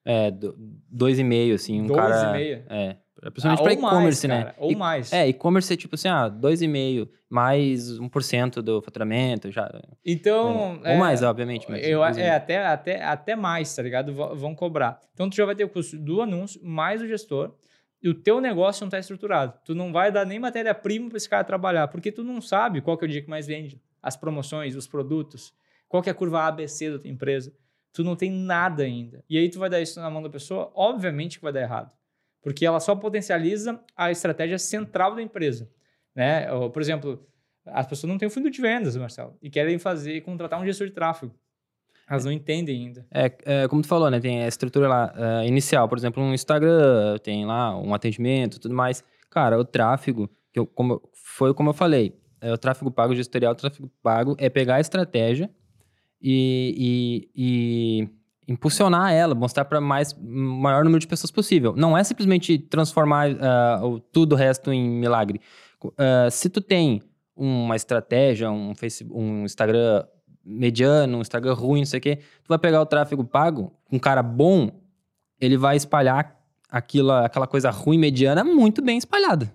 É, 2,5, assim, um dois cara... 2,5? É, principalmente ah, para e-commerce, né? Ou mais. É, e-commerce é tipo assim, ah, 2,5 mais 1% do faturamento, já... Então... É, ou mais, obviamente. Mas eu, é, até, até, até mais, tá ligado? Vão cobrar. Então, tu já vai ter o custo do anúncio, mais o gestor, e o teu negócio não está estruturado. Tu não vai dar nem matéria-prima para esse cara trabalhar, porque tu não sabe qual que é o dia que mais vende as promoções, os produtos, qual que é a curva ABC da tua empresa. Tu não tem nada ainda. E aí tu vai dar isso na mão da pessoa, obviamente que vai dar errado. Porque ela só potencializa a estratégia central da empresa. Né? Ou, por exemplo, as pessoas não têm um fundo de vendas, Marcelo, e querem fazer, contratar um gestor de tráfego. Elas não entendem ainda. É, é como tu falou, né? Tem a estrutura lá uh, inicial, por exemplo, um Instagram, tem lá um atendimento, tudo mais. Cara, o tráfego, que eu, como, foi como eu falei, é, o tráfego pago gestorial, o tráfego pago é pegar a estratégia e, e, e impulsionar ela, mostrar para mais maior número de pessoas possível. Não é simplesmente transformar uh, tudo o resto em milagre. Uh, se tu tem uma estratégia, um, Facebook, um Instagram mediano, um Instagram ruim, não sei o quê, tu vai pegar o tráfego pago, um cara bom, ele vai espalhar aquilo, aquela coisa ruim mediana muito bem espalhada.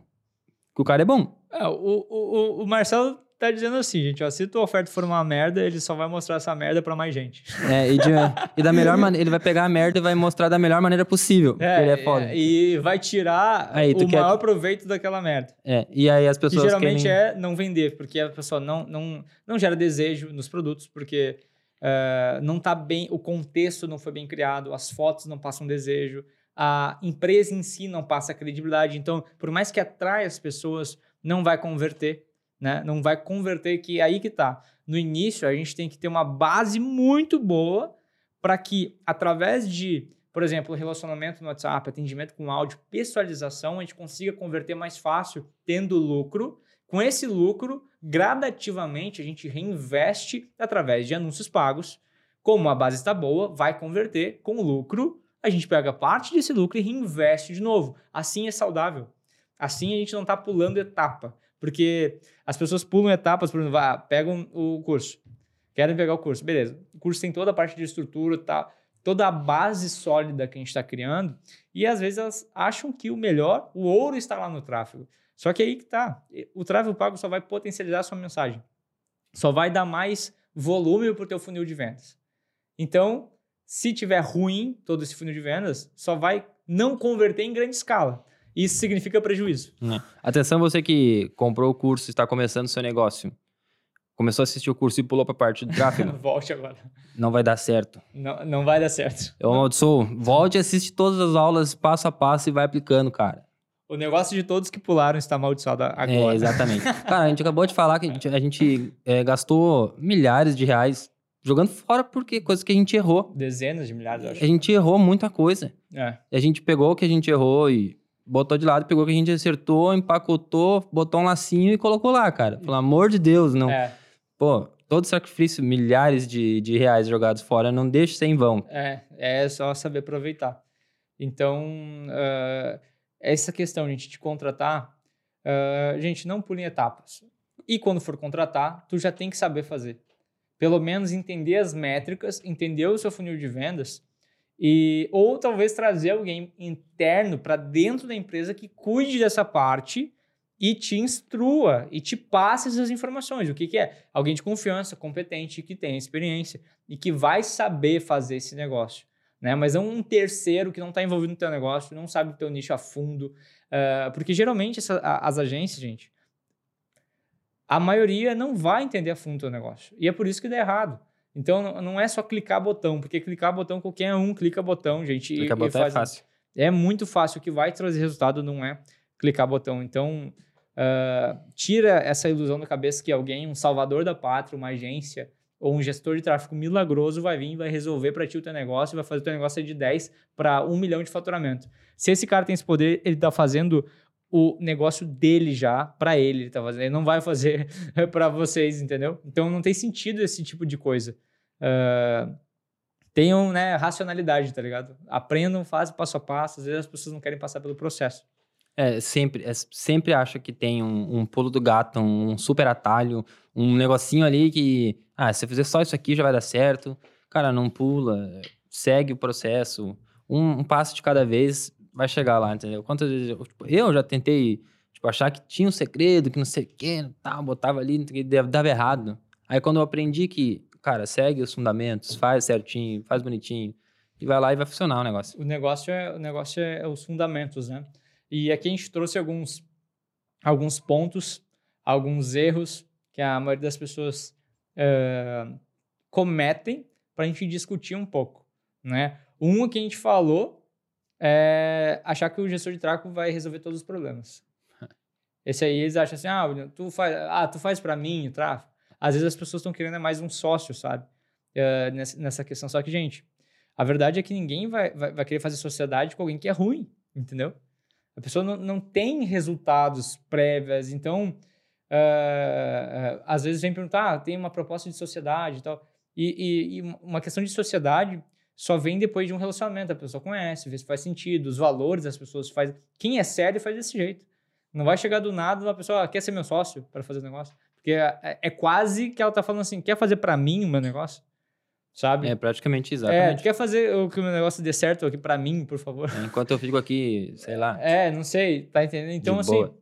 Porque o cara é bom. É, o, o, o Marcelo tá dizendo assim, gente, ó, se tua oferta for uma merda, ele só vai mostrar essa merda para mais gente. É, e, de, e da melhor maneira, ele vai pegar a merda e vai mostrar da melhor maneira possível. É, ele é foda. É, e vai tirar aí, o quer... maior proveito daquela merda. É, e aí as pessoas. Que geralmente querem... é não vender, porque a pessoa não, não, não gera desejo nos produtos, porque uh, não tá bem, o contexto não foi bem criado, as fotos não passam desejo, a empresa em si não passa credibilidade. Então, por mais que atrai as pessoas, não vai converter, né? Não vai converter que é aí que tá. No início, a gente tem que ter uma base muito boa para que, através de, por exemplo, relacionamento no WhatsApp, atendimento com áudio, pessoalização, a gente consiga converter mais fácil, tendo lucro. Com esse lucro, gradativamente, a gente reinveste através de anúncios pagos. Como a base está boa, vai converter com lucro. A gente pega parte desse lucro e reinveste de novo. Assim é saudável. Assim a gente não está pulando etapa. Porque as pessoas pulam etapas, por exemplo, ah, pegam o curso. Querem pegar o curso. Beleza. O curso tem toda a parte de estrutura, tá, toda a base sólida que a gente está criando. E às vezes elas acham que o melhor, o ouro está lá no tráfego. Só que aí que tá. O tráfego pago só vai potencializar a sua mensagem. Só vai dar mais volume para o teu funil de vendas. Então, se tiver ruim todo esse funil de vendas, só vai não converter em grande escala. Isso significa prejuízo. É. Atenção, você que comprou o curso está começando o seu negócio. começou a assistir o curso e pulou pra parte do tráfego, Volte agora. não vai dar certo. Não, não vai dar certo. Eu amaldiçoo. Volte e assiste todas as aulas passo a passo e vai aplicando, cara. O negócio de todos que pularam está amaldiçoado agora. É, exatamente. cara, a gente acabou de falar que a gente, a gente, é, gastou milhares de reais jogando fora porque coisa que a gente errou. Dezenas de milhares, eu acho. A gente errou muita coisa. É. A gente pegou o que a gente errou e botou de lado, pegou o que a gente acertou, empacotou, botou um lacinho e colocou lá, cara. Pelo amor de Deus, não. É, Pô, todo sacrifício, milhares de, de reais jogados fora, não deixa de ser em vão. é, é só saber aproveitar. Então, ah, essa questão, gente, de contratar, ah, gente, não pule em etapas. E quando for contratar, tu já tem que saber fazer. Pelo menos entender as métricas, entender o seu funil de vendas e ou talvez trazer alguém interno para dentro da empresa que cuide dessa parte e te instrua e te passe essas informações. O que, que é? Alguém de confiança, competente, que tem experiência e que vai saber fazer esse negócio. Né? Mas não um terceiro que não está envolvido no teu negócio, não sabe o teu nicho a fundo. ah, porque geralmente essa- a- as agências, gente, a maioria não vai entender a fundo o teu negócio. E é por isso que dá errado. Então não- é só clicar botão, porque clicar botão qualquer um clica botão, gente. e- Clicar e botão é faz- fácil. é muito fácil. O que vai trazer resultado não é clicar botão. Então, ah, tira essa ilusão da cabeça que alguém, um salvador da pátria, uma agência ou um gestor de tráfego milagroso vai vir e vai resolver para ti o teu negócio e vai fazer o teu negócio de 10 para 1 milhão de faturamento. Se esse cara tem esse poder, ele está fazendo o negócio dele já para ele, ele tá fazendo. Ele não vai fazer para vocês, entendeu? Então não tem sentido esse tipo de coisa. Ah, tenham né, racionalidade, tá ligado? Aprendam, fazem passo a passo. Às vezes as pessoas não querem passar pelo processo. É, sempre, é, sempre acha que tem um, um pulo do gato, um super atalho, um negocinho ali que, ah, se eu fizer só isso aqui já vai dar certo. Cara, não pula, segue o processo, um, um passo de cada vez vai chegar lá, entendeu? Quantas vezes eu, tipo, eu já tentei, tipo, achar que tinha um segredo, que não sei o que, tal, botava ali, quê, dava errado. Aí quando eu aprendi que, cara, segue os fundamentos, faz certinho, faz bonitinho, e vai lá e vai funcionar o negócio. O negócio é, o negócio é os fundamentos, né? E aqui a gente trouxe alguns, alguns pontos, alguns erros que a maioria das pessoas eh, cometem para a gente discutir um pouco, né? Um que a gente falou é achar que o gestor de tráfego vai resolver todos os problemas. Esse aí eles acham assim, ah, tu faz, ah, tu faz para mim o tráfego. Às vezes as pessoas estão querendo é mais um sócio, sabe? Eh, nessa, questão. Só que, gente, a verdade é que ninguém vai, vai, vai querer fazer sociedade com alguém que é ruim, entendeu? A pessoa não, não tem resultados prévios, então, ah, às vezes vem perguntar, ah, tem uma proposta de sociedade e tal. E, e- e uma questão de sociedade só vem depois de um relacionamento. A pessoa conhece, vê se faz sentido, os valores das pessoas faz. Quem é sério faz desse jeito. Não vai chegar do nada uma pessoa ah, quer ser meu sócio para fazer o negócio. Porque é, é quase que ela tá falando assim, quer fazer para mim o meu negócio? Sabe? É praticamente É, exatamente. tu quer fazer o que o meu negócio dê certo aqui pra mim, por favor? Enquanto eu fico aqui, sei lá, É, não sei, tá entendendo? Então, De assim, boa.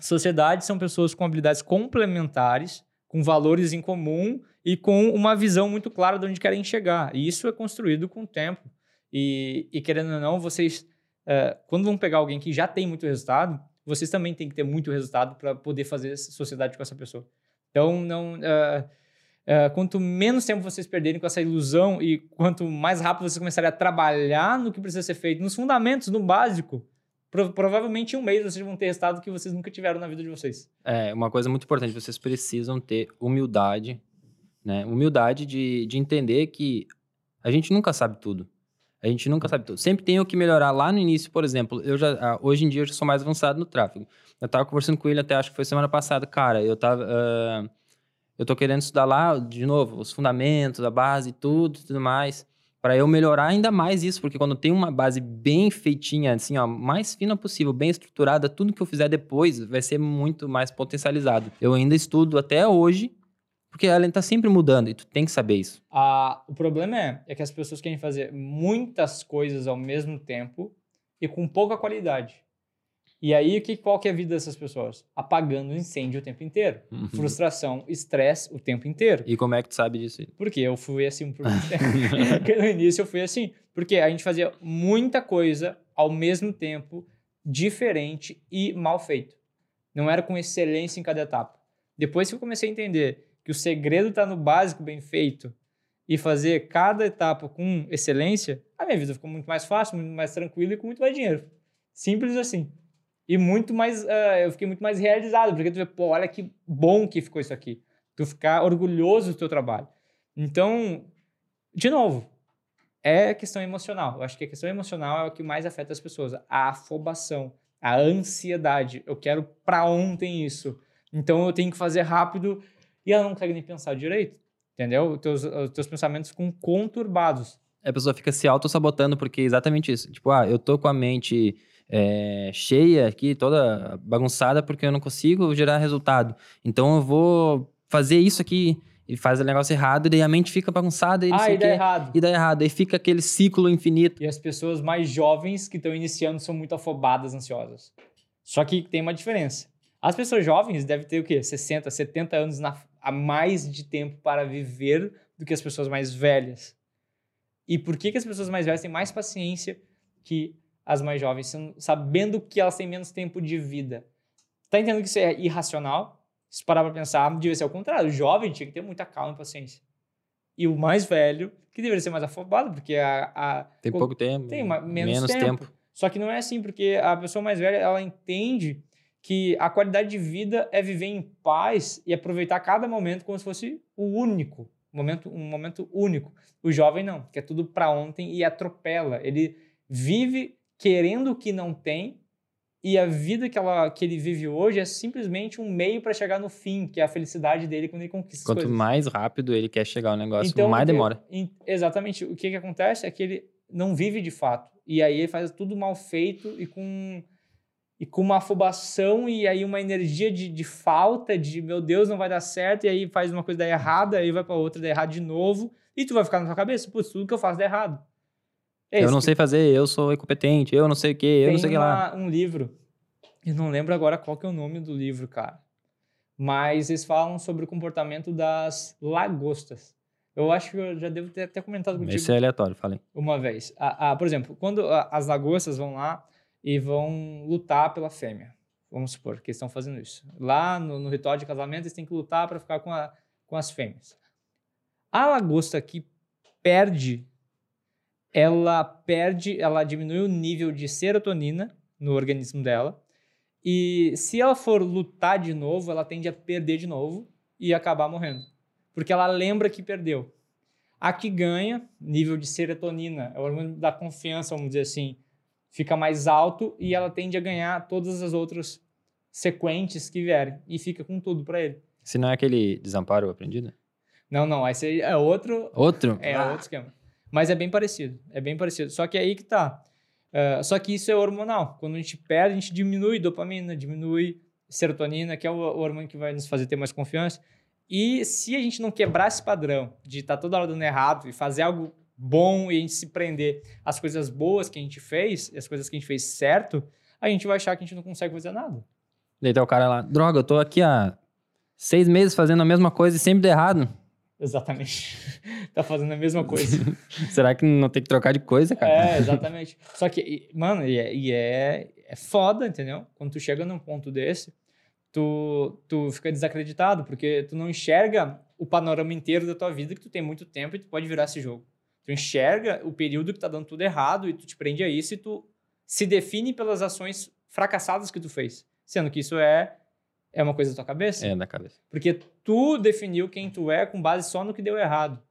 sociedades são pessoas com habilidades complementares, com valores em comum e com uma visão muito clara de onde querem chegar. E isso é construído com o tempo. E, e querendo ou não, vocês, é, quando vão pegar alguém que já tem muito resultado, vocês também têm que ter muito resultado para poder fazer sociedade com essa pessoa. Então, não. é, é, quanto menos tempo vocês perderem com essa ilusão e quanto mais rápido vocês começarem a trabalhar no que precisa ser feito, nos fundamentos, no básico, pro- provavelmente em um mês vocês vão ter resultado que vocês nunca tiveram na vida de vocês. É, uma coisa muito importante, vocês precisam ter humildade, né? Humildade de, de entender que a gente nunca sabe tudo. A gente nunca sabe tudo. Sempre tem o que melhorar. Lá no início, por exemplo, eu já, ah, hoje em dia eu já sou mais avançado no tráfego. Eu tava conversando com ele até, acho que foi semana passada. Cara, eu tava... ah, eu tô querendo estudar lá, de novo, os fundamentos, a base, tudo, tudo mais, para eu melhorar ainda mais isso, porque quando tem uma base bem feitinha, assim, ó, mais fina possível, bem estruturada, tudo que eu fizer depois vai ser muito mais potencializado. Eu ainda estudo até hoje, porque ela tá sempre mudando e tu tem que saber isso. Ah, o problema é, é que as pessoas querem fazer muitas coisas ao mesmo tempo e com pouca qualidade. E aí, que, qual que é a vida dessas pessoas? Apagando o incêndio o tempo inteiro. Frustração, estresse o tempo inteiro. E como é que tu sabe disso? Porque eu fui assim por no início eu fui assim. Porque a gente fazia muita coisa ao mesmo tempo, diferente e mal feito. Não era com excelência em cada etapa. Depois que eu comecei a entender que o segredo está no básico bem feito e fazer cada etapa com excelência, a minha vida ficou muito mais fácil, muito mais tranquila e com muito mais dinheiro. Simples assim. E muito mais, uh, eu fiquei muito mais realizado, porque tu vê, pô, olha que bom que ficou isso aqui. Tu ficar orgulhoso do teu trabalho. Então, de novo, é questão emocional. Eu acho que a questão emocional é o que mais afeta as pessoas. A afobação, a ansiedade. Eu quero para ontem isso. Então eu tenho que fazer rápido e ela não consegue nem pensar direito. Entendeu? Os teus, os teus pensamentos ficam conturbados. A pessoa fica se auto-sabotando porque é exatamente isso. Tipo, ah, eu tô com a mente é, cheia aqui, toda bagunçada, porque eu não consigo gerar resultado. Então eu vou fazer isso aqui e faz o negócio errado, e daí a mente fica bagunçada e ah, e dá errado. E dá errado. Aí fica aquele ciclo infinito. E as pessoas mais jovens que estão iniciando são muito afobadas, ansiosas. Só que tem uma diferença. As pessoas jovens devem ter o quê? 60, 70 anos na, a mais de tempo para viver do que as pessoas mais velhas. E por que, que as pessoas mais velhas têm mais paciência que as mais jovens, sabendo que elas têm menos tempo de vida? Tá entendendo que isso é irracional? Se parar para pensar, devia ser o contrário. O jovem tinha que ter muita calma e paciência. E o mais velho, que deveria ser mais afobado, porque a. a tem pouco tempo. Tem uma, menos, menos tempo. tempo. Só que não é assim, porque a pessoa mais velha, ela entende que a qualidade de vida é viver em paz e aproveitar cada momento como se fosse o único, momento, um momento único. O jovem não, que é tudo para ontem e atropela. Ele vive querendo o que não tem e a vida que, ela, que ele vive hoje é simplesmente um meio para chegar no fim, que é a felicidade dele quando ele conquista Quanto coisas. mais rápido ele quer chegar ao negócio, então, mais demora. exatamente. O que, que acontece é que ele não vive de fato. E aí ele faz tudo mal feito e com, e com uma afobação e aí uma energia de, de falta, de meu Deus, não vai dar certo, e aí faz uma coisa dar errada, aí vai para outra dar errado de novo, e tu vai ficar na tua cabeça, putz, tudo que eu faço dá errado. É eu não sei fazer, eu sou incompetente, eu não sei o que, eu não sei o que lá. um livro, eu não lembro agora qual que é o nome do livro, cara. Mas eles falam sobre o comportamento das lagostas. Eu acho que eu já devo ter até comentado contigo. Esse é aleatório, falei. Uma vez. Ah, ah, por exemplo, quando as lagostas vão lá e vão lutar pela fêmea. Vamos supor que eles estão fazendo isso. Lá no, no ritual de casamento, eles têm que lutar para ficar com, a, com as fêmeas. A lagosta que perde ela perde, ela diminui o nível de serotonina no organismo dela. E se ela for lutar de novo, ela tende a perder de novo e acabar morrendo. Porque ela lembra que perdeu. A que ganha, nível de serotonina, é o hormônio da confiança, vamos dizer assim, fica mais alto e ela tende a ganhar todas as outras sequentes que vierem. E fica com tudo para ele. Se não é aquele desamparo aprendido? Não, não. Esse é outro. Outro? É ah. outro esquema. Mas é bem parecido. É bem parecido. Só que é aí que tá. Uh, só que isso é hormonal. Quando a gente perde, a gente diminui dopamina, diminui serotonina, que é o, o hormônio que vai nos fazer ter mais confiança. E se a gente não quebrar esse padrão de estar tá toda hora dando errado e fazer algo bom e a gente se prender às coisas boas que a gente fez, as coisas que a gente fez certo, a gente vai achar que a gente não consegue fazer nada. Daí tá o cara lá, droga, eu tô aqui há seis meses fazendo a mesma coisa e sempre dá errado. Exatamente. tá fazendo a mesma coisa. Será que não tem que trocar de coisa, cara? É, exatamente. Só que, mano, e, é, e é, é foda, entendeu? Quando tu chega num ponto desse, tu, tu fica desacreditado, porque tu não enxerga o panorama inteiro da tua vida, que tu tem muito tempo e tu pode virar esse jogo. Tu enxerga o período que tá dando tudo errado e tu te prende a isso e tu se define pelas ações fracassadas que tu fez. Sendo que isso é é uma coisa da tua cabeça? É, da cabeça. Porque tu definiu quem tu é com base só no que deu errado.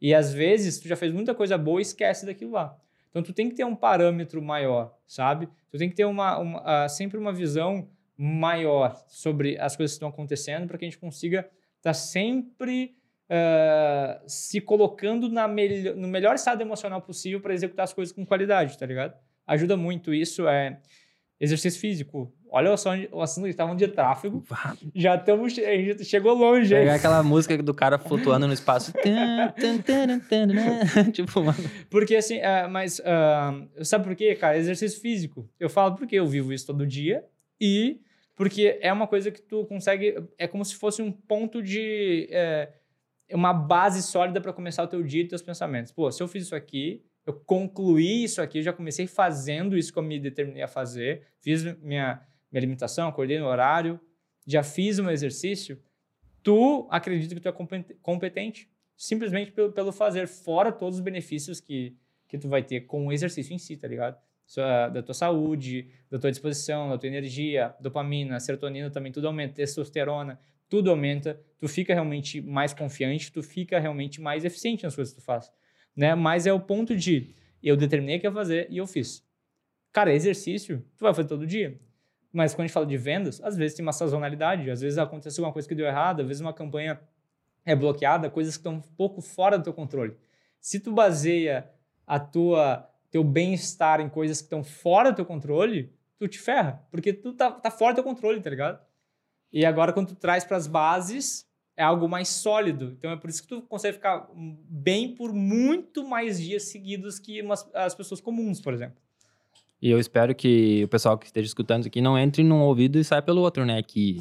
E às vezes tu já fez muita coisa boa e esquece daquilo lá. Então tu tem que ter um parâmetro maior, sabe? Tu tem que ter uma, uma uh, sempre uma visão maior sobre as coisas que estão acontecendo para que a gente consiga estar tá sempre uh, se colocando mel no melhor estado emocional possível para executar as coisas com qualidade, tá ligado? Ajuda muito isso. É, exercício físico. Olha só o assunto estavam de tráfego. Já estamos, a gente chegou longe. Pegar aquela música do cara flutuando no espaço. tipo, mano. Porque assim, uh, mas uh, sabe por quê, cara? Exercício físico. Eu falo porque eu vivo isso todo dia e porque é uma coisa que tu consegue. É como se fosse um ponto de. É, uma base sólida para começar o teu dia e teus pensamentos. Pô, se eu fiz isso aqui, eu concluí isso aqui, eu já comecei fazendo isso que eu me determinei a fazer, fiz minha, minha alimentação, acordei no horário, já fiz um exercício, tu acredita que tu é competente simplesmente pelo, pelo fazer, fora todos os benefícios que, que tu vai ter com o exercício em si, tá ligado? da tua saúde, da tua disposição, da tua energia, dopamina, serotonina também, tudo aumenta, testosterona, tudo aumenta, tu fica realmente mais confiante, tu fica realmente mais eficiente nas coisas que tu faz, né? Mas é o ponto de eu determinei que ia fazer e eu fiz. Cara, exercício, tu vai fazer todo dia. Mas quando a gente fala de vendas, às vezes tem uma sazonalidade, às vezes acontece alguma coisa que deu errado, às vezes uma campanha é bloqueada, coisas que estão um pouco fora do teu controle. Se tu baseia a tua teu bem-estar em coisas que estão fora do teu controle, tu te ferra, porque tu tá, tá fora do teu controle, tá ligado? E agora quando tu traz para as bases, é algo mais sólido. Então é por isso que tu consegue ficar bem por muito mais dias seguidos que umas, as pessoas comuns, por exemplo. E eu espero que o pessoal que esteja escutando isso aqui não entre num ouvido e saia pelo outro, né? Que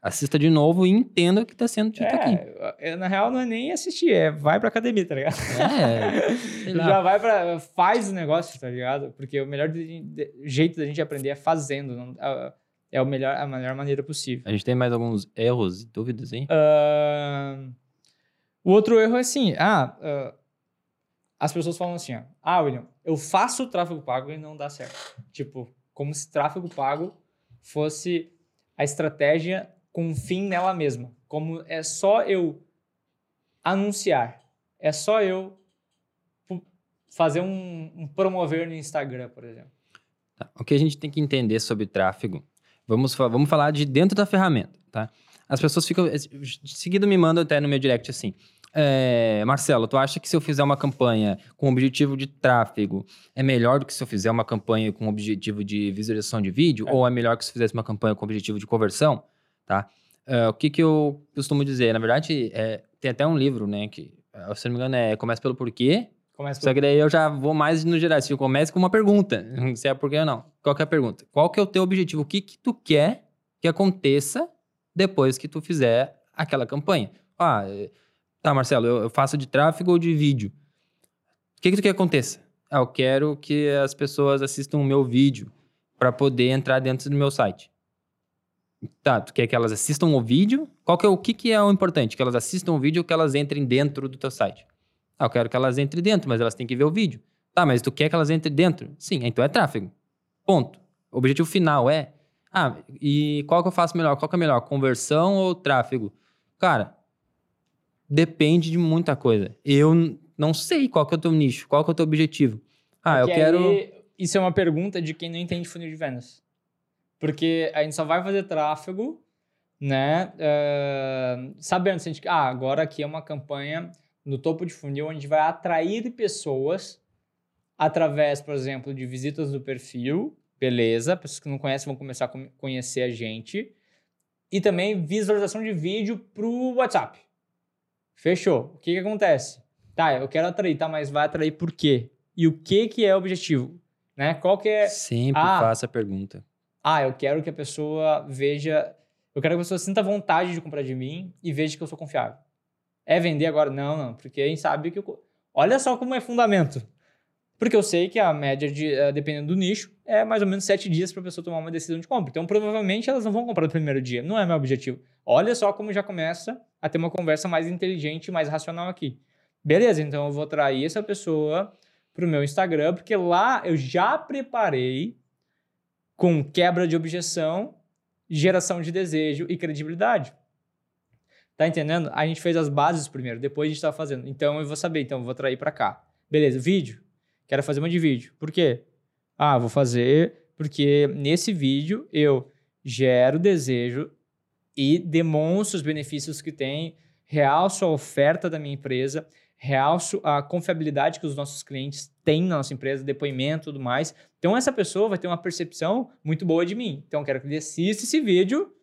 assista de novo e entenda o que está sendo dito é, aqui. Na real, não é nem assistir, é vai pra academia, tá ligado? É. Já vai pra. Faz o negócio, tá ligado? Porque o melhor de, de, jeito da gente aprender é fazendo. Não, é o melhor, a melhor maneira possível. A gente tem mais alguns erros e dúvidas, hein? Uh, o outro erro é assim: ah, uh, as pessoas falam assim, ó, ah, William, eu faço tráfego pago e não dá certo. Tipo, como se tráfego pago fosse a estratégia com um fim nela mesma. Como é só eu anunciar, é só eu fazer um, um promover no Instagram, por exemplo. Tá. O que a gente tem que entender sobre tráfego, vamos, vamos falar de dentro da ferramenta, tá? As pessoas ficam, seguido me mandam até no meu direct assim, é, Marcelo, tu acha que se eu fizer uma campanha com objetivo de tráfego é melhor do que se eu fizer uma campanha com objetivo de visualização de vídeo? É. Ou é melhor que se eu fizesse uma campanha com objetivo de conversão? Tá? Uh, o que, que eu costumo dizer? Na verdade, é, tem até um livro, né? Que, se não me engano, é Começa pelo Porquê. Começa Só que daí eu já vou mais no geral. Se eu começo com uma pergunta, se é porquê ou não. Qual que é a pergunta? Qual que é o teu objetivo? O que, que tu quer que aconteça depois que tu fizer aquela campanha? Ah, Tá, Marcelo, eu, eu faço de tráfego ou de vídeo. O que, que tu quer que aconteça? Ah, eu quero que as pessoas assistam o meu vídeo para poder entrar dentro do meu site. Tá, tu quer que elas assistam o vídeo? Qual que é o que, que é o importante? Que elas assistam o vídeo ou que elas entrem dentro do teu site? Ah, eu quero que elas entrem dentro, mas elas têm que ver o vídeo. Tá, mas tu quer que elas entrem dentro? Sim, então é tráfego. Ponto. O objetivo final é. Ah, e qual que eu faço melhor? Qual que é melhor? Conversão ou tráfego? Cara, depende de muita coisa. Eu não sei qual que é o teu nicho, qual que é o teu objetivo. Ah, Porque eu quero... Aí, isso é uma pergunta de quem não entende funil de vendas. Porque a gente só vai fazer tráfego, né? Uh, sabendo, se a gente, ah, agora aqui é uma campanha no topo de funil, onde a gente vai atrair pessoas através, por exemplo, de visitas do perfil, beleza, pessoas que não conhecem vão começar a conhecer a gente, e também visualização de vídeo para o WhatsApp. Fechou. O que, que acontece? Tá, eu quero atrair, tá, mas vai atrair por quê? E o que que é o objetivo? Né? Qual que é... Sempre ah, faça a pergunta. Ah, eu quero que a pessoa veja... Eu quero que a pessoa sinta vontade de comprar de mim e veja que eu sou confiável. É vender agora? Não, não. Porque a gente sabe que... Eu... Olha só como é fundamento. Porque eu sei que a média, de, eh, dependendo do nicho, é mais ou menos sete dias para a pessoa tomar uma decisão de compra. Então, provavelmente, elas não vão comprar no primeiro dia. Não é meu objetivo. Olha só como já começa a ter uma conversa mais inteligente, mais racional aqui. Beleza, então eu vou trair essa pessoa para o meu Instagram, porque lá eu já preparei com quebra de objeção, geração de desejo e credibilidade. Tá entendendo? A gente fez as bases primeiro, depois a gente está fazendo. Então eu vou saber, então eu vou trair para cá. Beleza, vídeo. Quero fazer uma de vídeo. Por quê? Ah, vou fazer porque nesse vídeo eu gero desejo e demonstro os benefícios que tem, realço a oferta da minha empresa, realço a confiabilidade que os nossos clientes têm na nossa empresa, depoimento e tudo mais. Então, essa pessoa vai ter uma percepção muito boa de mim. Então, quero que ele assista esse vídeo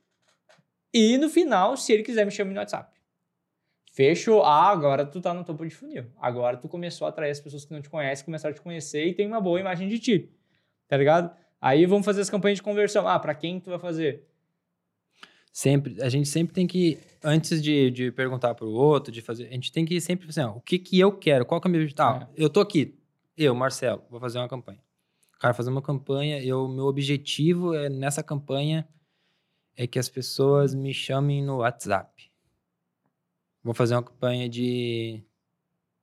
e, no final, se ele quiser, me chame no WhatsApp. Fechou. Ah, agora tu tá no topo de funil. Agora tu começou a atrair as pessoas que não te conhecem, começaram a te conhecer e tem uma boa imagem de ti. Tá ligado? Aí vamos fazer as campanhas de conversão. Ah, para quem tu vai fazer? Sempre, a gente sempre tem que, antes de, de perguntar para o outro, de fazer, a gente tem que sempre assim, ó, o que que eu quero, qual que é o meu objetivo? Ah, é. eu tô aqui, eu, Marcelo, vou fazer uma campanha. Cara, fazer uma campanha, eu, meu objetivo é nessa campanha é que as pessoas me chamem no WhatsApp. Vou fazer uma campanha de.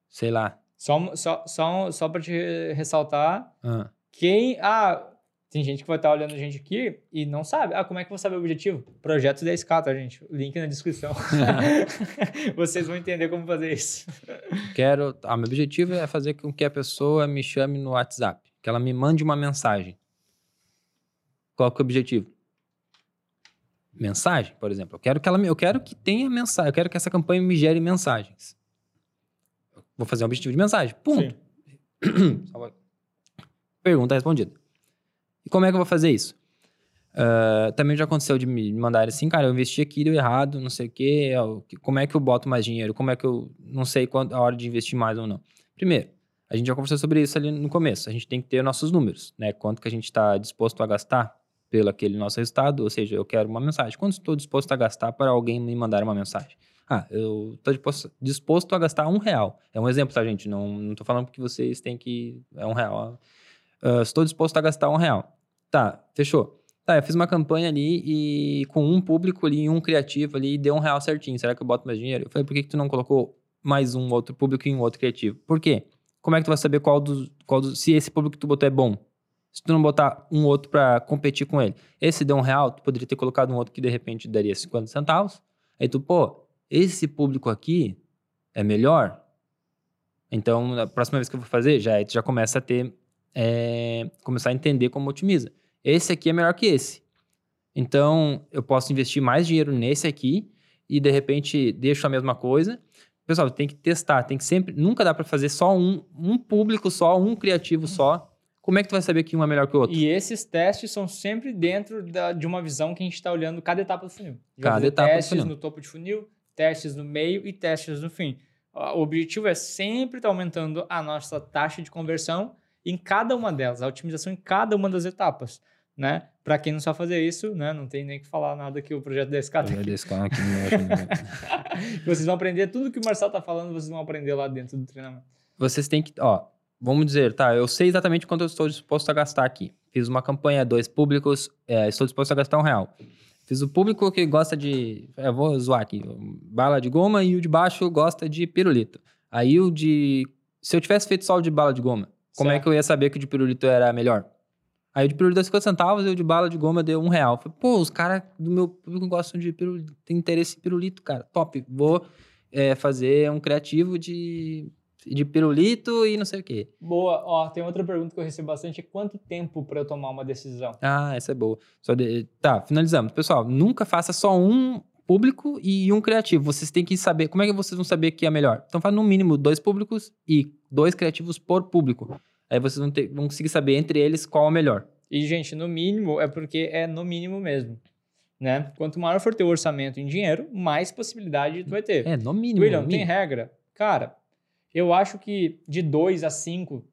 Sei lá. Só, só, só, só para te ressaltar, Ah, quem. Ah, tem gente que vai estar olhando a gente aqui e não sabe. Ah, como é que eu vou saber o objetivo? Projeto 10K, tá, gente? Link na descrição. Vocês vão entender como fazer isso. quero. Ah, meu objetivo é fazer com que a pessoa me chame no WhatsApp. Que ela me mande uma mensagem. Qual que é o objetivo? Mensagem, por exemplo. Eu quero que ela me, eu quero que tenha mensagem. Eu quero que essa campanha me gere mensagens. Vou fazer um objetivo de mensagem. Ponto. Pergunta respondida. E como é que eu vou fazer isso? Ah, também já aconteceu de me mandarem assim, cara, eu investi aqui, deu errado, não sei o quê. Como é que eu boto mais dinheiro? Como é que eu não sei quando, a hora de investir mais ou não? Primeiro, a gente já conversou sobre isso ali no começo. A gente tem que ter nossos números, né? Quanto que a gente está disposto a gastar pelo aquele nosso resultado, ou seja, eu quero uma mensagem. Quanto estou disposto a gastar para alguém me mandar uma mensagem? Ah, eu estou disposto, a gastar um real. É um exemplo, tá, gente? Não, tô falando que vocês têm que... É um real. Ah, estou disposto a gastar um real. Tá, fechou. Tá, eu fiz uma campanha ali e com um público ali um criativo ali e deu um real certinho. Será que eu boto mais dinheiro? Eu falei, por que, que tu não colocou mais um outro público e um outro criativo? Por quê? Como é que tu vai saber qual dos, qual dos, se esse público que tu botou é bom? Se tu não botar um outro pra competir com ele. Esse deu um real, tu poderia ter colocado um outro que de repente daria 50 centavos. Aí tu, pô, esse público aqui é melhor. Então, na próxima vez que eu vou fazer, já, já começa a ter, é, começar a entender como otimiza. Esse aqui é melhor que esse. Então, eu posso investir mais dinheiro nesse aqui e de repente deixo a mesma coisa. Pessoal, tem que testar, tem que sempre, nunca dá para fazer só um, um público só, um criativo só. Como é que tu vai saber que um é melhor que o outro? E esses testes são sempre dentro da- de uma visão que a gente está olhando cada etapa do funil. Cada etapa do testes funil. no topo de funil, testes no meio e testes no fim. O objetivo é sempre estar aumentando a nossa taxa de conversão em cada uma delas, a otimização em cada uma das etapas, né? Para quem não sabe fazer isso, né? Não tem nem que falar nada que o projeto 10K tem Eu aqui. aqui no Vocês vão aprender tudo que o Marcelo tá falando, vocês vão aprender lá dentro do treinamento. Vocês têm que, ó, vamos dizer, tá, eu sei exatamente quanto eu estou disposto a gastar aqui. Fiz uma campanha, dois públicos, é, estou disposto a gastar um real. Fiz o público que gosta de, eu vou zoar aqui, bala de goma e o de baixo gosta de pirulito. Aí o de, se eu tivesse feito só o de bala de goma, como é Certo. que eu ia saber que o de pirulito era melhor? Aí o de pirulito deu 50 centavos e o de bala de goma deu um real. Falei, pô, os caras do meu público gostam de pirulito, tem interesse em pirulito, cara. Top. Vou é, fazer um criativo de, de pirulito e não sei o quê. Boa, ó, tem outra pergunta que eu recebo bastante, é quanto tempo para eu tomar uma decisão? Ah, essa é boa. Só de- Tá, finalizamos. Pessoal, nunca faça só um público e um criativo. Vocês têm que saber. Como é que vocês vão saber que é melhor? Então, faz no mínimo dois públicos e dois criativos por público. Aí vocês vão, ter, vão conseguir saber entre eles qual é o melhor. E, gente, no mínimo é porque é no mínimo mesmo. Né? Quanto maior for teu orçamento em dinheiro, mais possibilidade tu vai ter. É, no mínimo. William, no tem mínimo. regra? Cara, eu acho que de 2 a 5,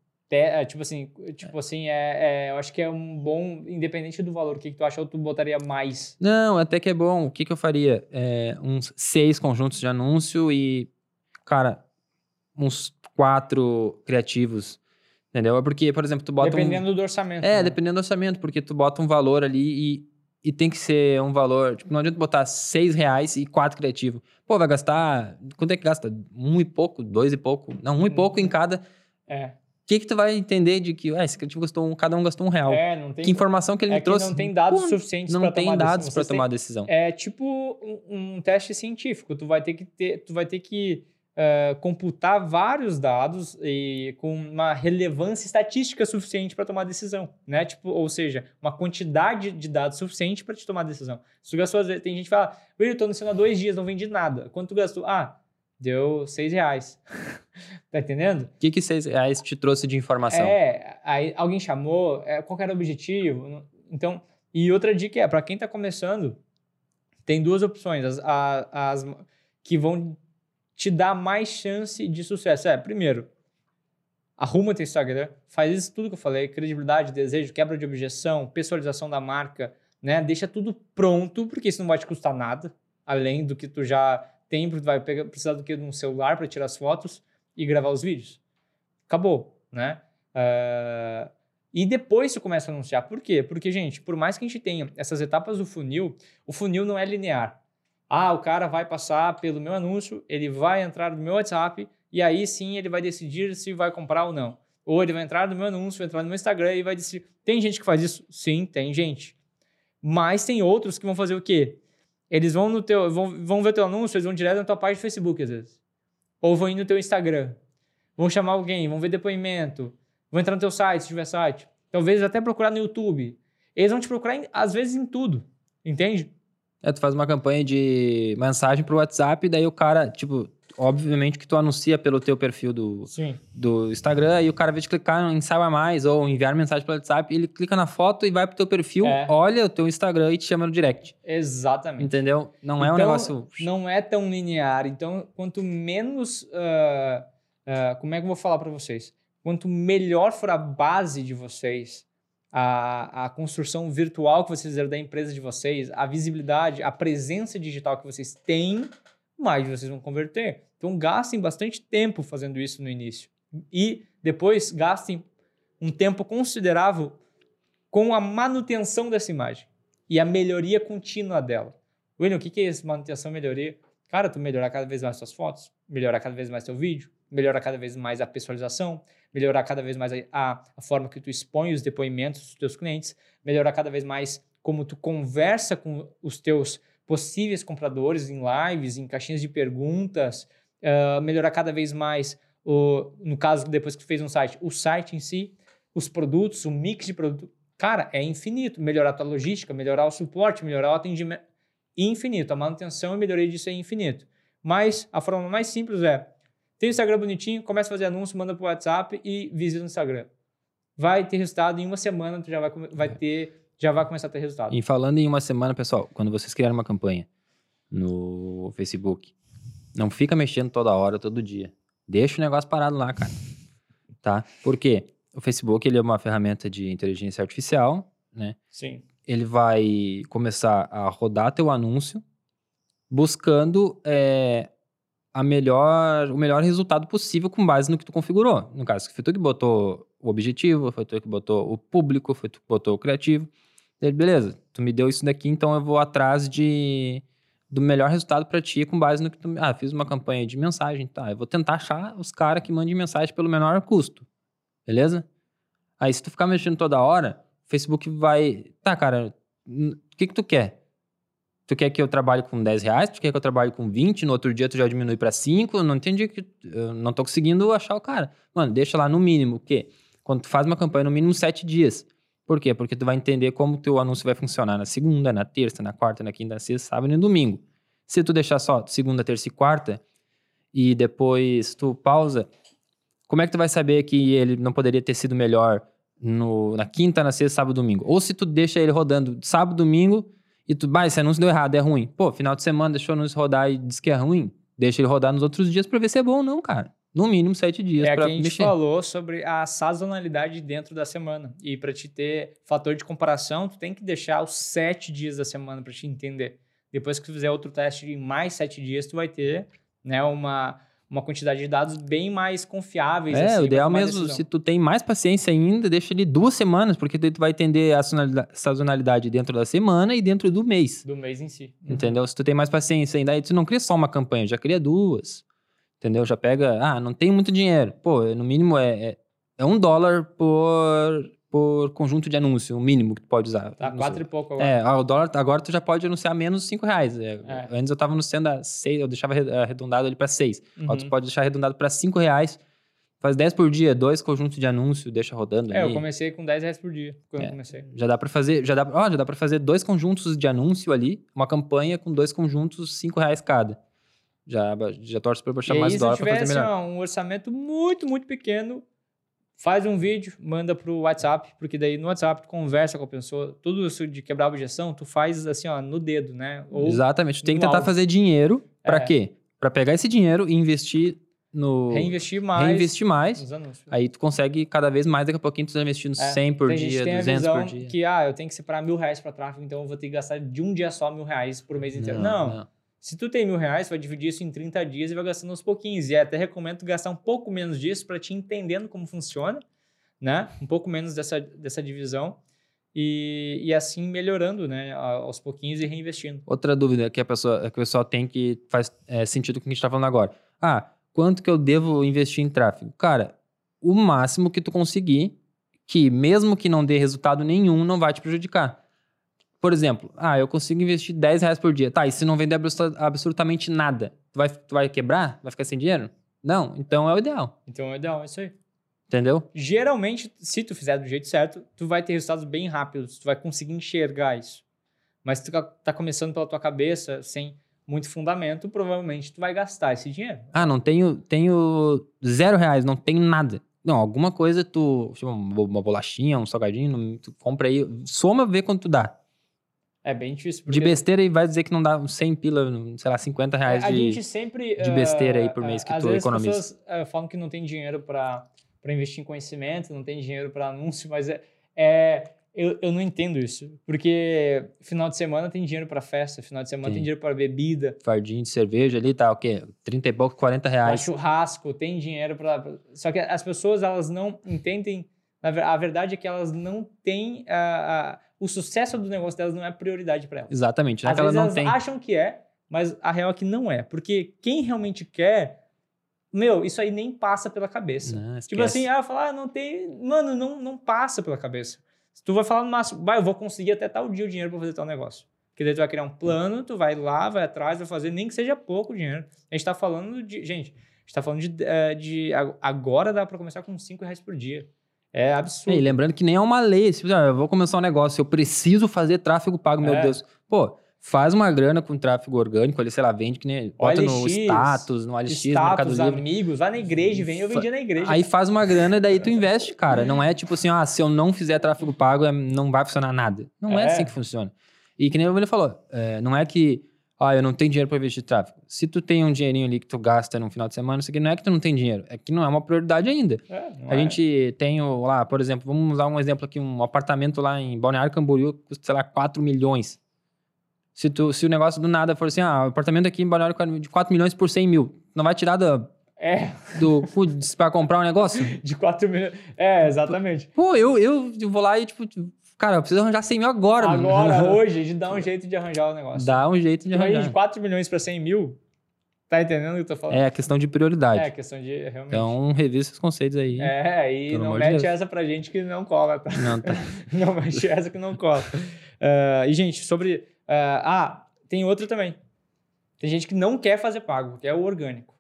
tipo assim, tipo assim é, é- eu acho que é um bom, independente do valor, o que, que tu acha, ou tu botaria mais? Não, até que é bom. O que, que eu faria? É, uns seis conjuntos de anúncio e, cara, uns quatro criativos. Entendeu? É porque, por exemplo, tu bota um... Dependendo do orçamento. É, né? dependendo do orçamento, porque tu bota um valor ali e, e tem que ser um valor. Tipo, não adianta botar seis reais e quatro criativo. Pô, vai gastar. Quanto é que gasta? Um e pouco, dois e pouco. Não, um e Hum. pouco em cada. É, que, que tu vai entender de que ah, esse criativo gastou um, cada um gastou um real? é não tem, que informação que ele é me que trouxe? não tem dados Pô, suficientes Não para tem tomar dados decisão. para Vocês têm- tomar decisão. É tipo um, um teste científico. Tu vai ter que ter, tu vai ter que eh, computar vários dados e com uma relevância estatística suficiente para tomar decisão, né? Tipo, ou seja, uma quantidade de dados suficiente para te tomar decisão. Se tu gastou, tem gente que fala, Will, eu tô no há dois dias, não vendi nada. Quanto tu gastou? Ah, deu seis reais. tá entendendo? O que, que seis reais te trouxe de informação? É, aí alguém chamou, é, qual era o objetivo? Então, e outra dica é, para quem está começando, tem duas opções, as, a- as que vão te dar mais chance de sucesso. É, primeiro, arruma teu Instagram, faz isso tudo que eu falei, credibilidade, desejo, quebra de objeção, personalização da marca, né? Deixa tudo pronto, porque isso não vai te custar nada, além do que tu já tem, vai precisar do que de um celular para tirar as fotos e gravar os vídeos. Acabou, né? Ah, e depois você começa a anunciar. Por quê? Porque, gente, por mais que a gente tenha essas etapas do funil, o funil não é linear. Ah, o cara vai passar pelo meu anúncio, ele vai entrar no meu WhatsApp e aí sim ele vai decidir se vai comprar ou não. Ou ele vai entrar no meu anúncio, vai entrar no meu Instagram e vai decidir. Tem gente que faz isso? Sim, tem gente. Mas tem outros que vão fazer o quê? Eles vão no teu, vão, vão ver teu anúncio, eles vão direto na tua página do Facebook às vezes. Ou vão ir no teu Instagram. Vão chamar alguém, vão ver depoimento, vão entrar no teu site, se tiver site. Talvez até procurar no YouTube. Eles vão te procurar, às vezes, em tudo. Entende? É, tu faz uma campanha de mensagem pro WhatsApp, daí o cara, tipo, obviamente que tu anuncia pelo teu perfil do, Sim. do Instagram e o cara, ao de clicar em saiba mais ou enviar mensagem pelo WhatsApp, ele clica na foto e vai pro teu perfil, É. olha o teu Instagram e te chama no direct. Exatamente. Entendeu? Não é um Então, negócio... Não é tão linear. Então, quanto menos. ah, ah, como é que eu vou falar para vocês? Quanto melhor for a base de vocês, a, a construção virtual que vocês fizeram da empresa de vocês, a visibilidade, a presença digital que vocês têm, mais vocês vão converter. Então, gastem bastante tempo fazendo isso no início. E depois gastem um tempo considerável com a manutenção dessa imagem e a melhoria contínua dela. William, o que é isso? Manutenção e melhoria? Cara, tu melhorar cada vez mais suas fotos, melhorar cada vez mais teu vídeo, melhorar cada vez mais a personalização, melhorar cada vez mais a, a, forma que tu expõe os depoimentos dos teus clientes, melhorar cada vez mais como tu conversa com os teus possíveis compradores em lives, em caixinhas de perguntas, ah, melhorar cada vez mais, o, no caso, depois que tu fez um site, o site em si, os produtos, o mix de produto. Cara, é infinito. Melhorar a tua logística, melhorar o suporte, melhorar o atendimento. Infinito. A manutenção e melhoria disso é infinito. Mas a forma mais simples é: tem o Instagram bonitinho, começa a fazer anúncio, manda pro WhatsApp e visita no Instagram. Vai ter resultado em uma semana, tu já vai, vai ter, já vai começar a ter resultado. E falando em uma semana, pessoal, quando vocês criarem uma campanha no Facebook, não fica mexendo toda hora, todo dia. Deixa o negócio parado lá, cara. Tá? Por quê? O Facebook ele é uma ferramenta de inteligência artificial, né? Sim. Ele vai começar a rodar teu anúncio buscando é, a melhor, o melhor resultado possível com base no que tu configurou. No caso, foi tu que botou o objetivo, foi tu que botou o público, foi tu que botou o criativo. Daí, beleza, tu me deu isso daqui, então eu vou atrás de do melhor resultado para ti com base no que tu... Ah, fiz uma campanha de mensagem, tá? Eu vou tentar achar os caras que mandem mensagem pelo menor custo, beleza? Aí se tu ficar mexendo toda hora, o Facebook vai... Tá, cara, o que que tu quer? Tu quer que eu trabalhe com 10 reais? Tu quer que eu trabalhe com 20? No outro dia tu já diminui para 5? Eu não entendi que... Eu não tô conseguindo achar o cara. Mano, deixa lá no mínimo, o quê? Quando tu faz uma campanha, no mínimo 7 dias. Por quê? Porque tu vai entender como teu anúncio vai funcionar na segunda, na terça, na quarta, na quinta, na sexta, sábado e no domingo. Se tu deixar só segunda, terça e quarta e depois tu pausa, como é que tu vai saber que ele não poderia ter sido melhor no, na quinta, na sexta, sábado e domingo? Ou se tu deixa ele rodando sábado, domingo e tu, bah, esse anúncio deu errado, é ruim. Pô, final de semana deixou o anúncio rodar e diz que é ruim. Deixa ele rodar nos outros dias pra ver se é bom ou não, cara. No mínimo sete dias É pra que a gente mexer. falou sobre a sazonalidade dentro da semana. E para te ter fator de comparação, tu tem que deixar os sete dias da semana para te entender. Depois que tu fizer outro teste de mais sete dias, tu vai ter né, uma, uma quantidade de dados bem mais confiáveis. É, assim, o ideal mesmo, decisão. se tu tem mais paciência ainda, deixa ele duas semanas, porque tu vai entender a sazonalida- sazonalidade dentro da semana e dentro do mês. Do mês em si. Entendeu? Se tu tem mais paciência ainda, aí tu não cria só uma campanha, já cria duas. Entendeu? Já pega, ah, não tem muito dinheiro. Pô, no mínimo é, é, é um dólar por, por conjunto de anúncio, o mínimo que tu pode usar. Tá quatro sei. e pouco agora. É, ah, o dólar, agora tu já pode anunciar menos cinco reais. É, É. Antes eu tava anunciando a seis, eu deixava arre- arredondado ali pra seis. Agora tu Uhum. pode deixar arredondado pra cinco reais. Faz 10 por dia, dois conjuntos de anúncio, deixa rodando É, eu ali. comecei com 10 reais por dia quando É. eu comecei. Já dá pra fazer, já dá, ó, já dá para fazer dois conjuntos de anúncio ali, uma campanha com dois conjuntos, cinco reais cada. Já, já torce pra E baixar aí, mais se dólar eu pra fazer tivesse melhor. ó, um orçamento muito, muito pequeno, faz um vídeo, manda pro WhatsApp, porque daí no WhatsApp tu conversa com a pessoa, tudo isso de quebrar a objeção, tu faz assim, ó, no dedo, né? Ou Exatamente. Tu tem que tentar fazer dinheiro pra É. quê? Pra pegar esse dinheiro e investir no reinvestir mais reinvestir mais. nos anúncios. Aí tu consegue cada vez mais, daqui a pouquinho tu tá investindo É, 100 por dia, que tem a 200 visão por dia. que, ah, eu tenho que separar mil reais para tráfego, então eu vou ter que gastar de um dia só mil reais por mês inteiro. Não, Se tu tem mil reais, vai dividir isso em 30 dias e vai gastando aos pouquinhos. E até recomendo gastar um pouco menos disso para te entendendo como funciona, né? Um pouco menos dessa, dessa divisão. e, e assim melhorando, né, aos pouquinhos e reinvestindo. Outra dúvida que a pessoa, que o pessoal tem que faz é, sentido com o que a gente está falando agora. Ah, quanto que eu devo investir em tráfego? Cara, o máximo que tu conseguir, que mesmo que não dê resultado nenhum, não vai te prejudicar. Por exemplo, ah, eu consigo investir 10 reais por dia. Tá, e se não vender absolutamente nada, tu vai, tu vai quebrar? Vai ficar sem dinheiro? Não, então é o ideal. Então é o ideal, é isso aí. Entendeu? Geralmente, se tu fizer do jeito certo, tu vai ter resultados bem rápidos, tu vai conseguir enxergar isso. Mas se tu tá começando pela tua cabeça, sem muito fundamento, provavelmente tu vai gastar esse dinheiro. Ah, não tenho, tenho zero reais, não tenho nada. Não, alguma coisa tu, tipo, uma bolachinha, um salgadinho, tu compra aí, soma, vê quanto tu dá. É bem difícil. Porque... De besteira e vai dizer que não dá 100 pila, sei lá, 50 reais é, a de, gente sempre, de besteira aí por mês uh, que tu economiza. As pessoas uh, falam que não tem dinheiro para investir em conhecimento, não tem dinheiro para anúncio, mas é, é eu, eu não entendo isso. Porque final de semana tem dinheiro para festa, final de semana Sim. tem dinheiro para bebida. Fardinho de cerveja ali, tá o quê? 30 e pouco, 40 reais. Pra churrasco, tem dinheiro para. Só que as pessoas, elas não entendem. A verdade é que elas não têm. Uh, o sucesso do negócio delas não é prioridade para elas. Exatamente. Não é Às vezes elas tem. acham que é, mas a real é que não é. Porque quem realmente quer meu, isso aí nem passa pela cabeça. Não, tipo assim, ah, falar, ah, não tem. Mano, não, não passa pela cabeça. Tu vai falar no máximo, vai, eu vou conseguir até tal dia o dinheiro para fazer tal negócio. Porque daí tu vai criar um plano, tu vai lá, vai atrás, vai fazer, nem que seja pouco dinheiro. A gente tá falando de. Gente, a gente tá falando de. Eh, de agora dá para começar com 5 reais por dia. É absurdo. E lembrando que nem é uma lei. Se, ah, eu vou começar um negócio, eu preciso fazer tráfego pago, meu é. Deus. Pô, faz uma grana com tráfego orgânico, ali, sei lá, vende que nem. Bota OLX, no status, no OLX, status, no amigos, vai na igreja, vem, eu vendia na igreja. Aí faz uma grana e daí tu investe, cara. Não é tipo assim, ah, se eu não fizer tráfego pago, é, não vai funcionar nada. Não é, é assim que funciona. E que nem o ele falou, é, não é que, ah, eu não tenho dinheiro para investir em tráfego. Se tu tem um dinheirinho ali que tu gasta no final de semana, isso aqui não é que tu não tem dinheiro, é que não é uma prioridade ainda. É, a é. gente tem lá, por exemplo, vamos usar um exemplo aqui, um apartamento lá em Balneário Camboriú, custa, sei lá, 4 milhões. Se, tu, se o negócio do nada for assim, ah, o apartamento aqui em Balneário de 4 milhões por 100 mil, não vai tirar da, é. Do para comprar um negócio? De 4 milhões. É, exatamente. Pô, eu, eu vou lá e, tipo, cara, eu preciso arranjar 100 mil agora. Agora, mano. hoje, gente dá um jeito de arranjar o negócio. Dá um jeito de então, arranjar. Aí, de 4 milhões para 100 mil, tá entendendo o que eu tô falando? É a questão de prioridade. É a questão de, realmente. Então, revisa esses conceitos aí. É, e não mete de essa pra gente que não cola, tá? Não, tá. não mete essa que não cola. Uh, e, gente, sobre... Uh, ah, tem outro também. Tem gente que não quer fazer pago, que é o orgânico.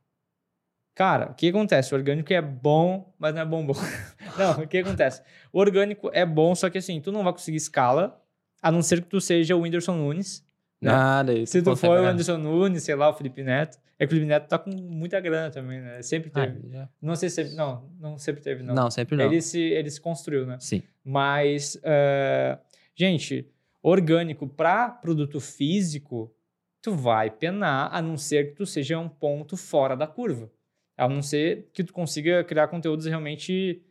Cara, o que acontece? O orgânico é bom, mas não é bom bom. não, o que acontece? O orgânico é bom, só que assim, tu não vai conseguir escala, a não ser que tu seja o Whindersson Nunes. Né? Nada, isso. Se tu for o Whindersson Nunes, sei lá, o Felipe Neto. É que o Felipe Neto tá com muita grana também, né? Sempre ah, teve. Ah, não sei se não, não sempre teve, não. Não, sempre não. Ele se, ele se construiu, né? Sim. Mas, uh, gente, orgânico para produto físico, tu vai penar, a não ser que tu seja um ponto fora da curva. A não ser que tu consiga criar conteúdos realmente.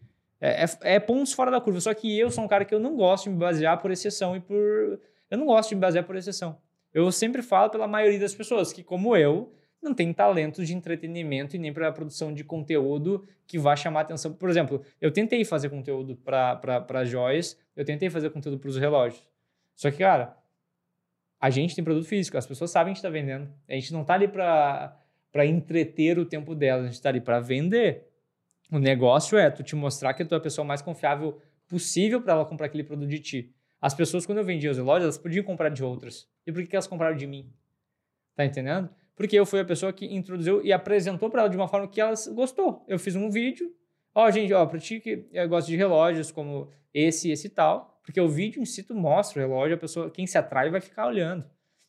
É, é, é, pontos fora da curva. Só que eu sou um cara que eu não gosto de me basear por exceção e por. Eu não gosto de me basear por exceção. Eu sempre falo pela maioria das pessoas que, como eu, não tem talento de entretenimento e nem para produção de conteúdo que vá chamar atenção. Por exemplo, eu tentei fazer conteúdo para joias, eu tentei fazer conteúdo para os relógios. Só que, cara, a gente tem produto físico, as pessoas sabem que está vendendo. A gente não está ali para entreter o tempo delas, a gente está ali para vender. O negócio é tu te mostrar que tu é a pessoa mais confiável possível para ela comprar aquele produto de ti. As pessoas, quando eu vendia os relógios, elas podiam comprar de outras. E por que elas compraram de mim? Tá entendendo? Porque eu fui a pessoa que introduziu e apresentou para ela de uma forma que elas gostou. Eu fiz um vídeo. Ó, oh, gente, ó, para ti que gosta de relógios como esse, esse e tal, porque o vídeo em si tu mostra o relógio, a pessoa, quem se atrai vai ficar olhando.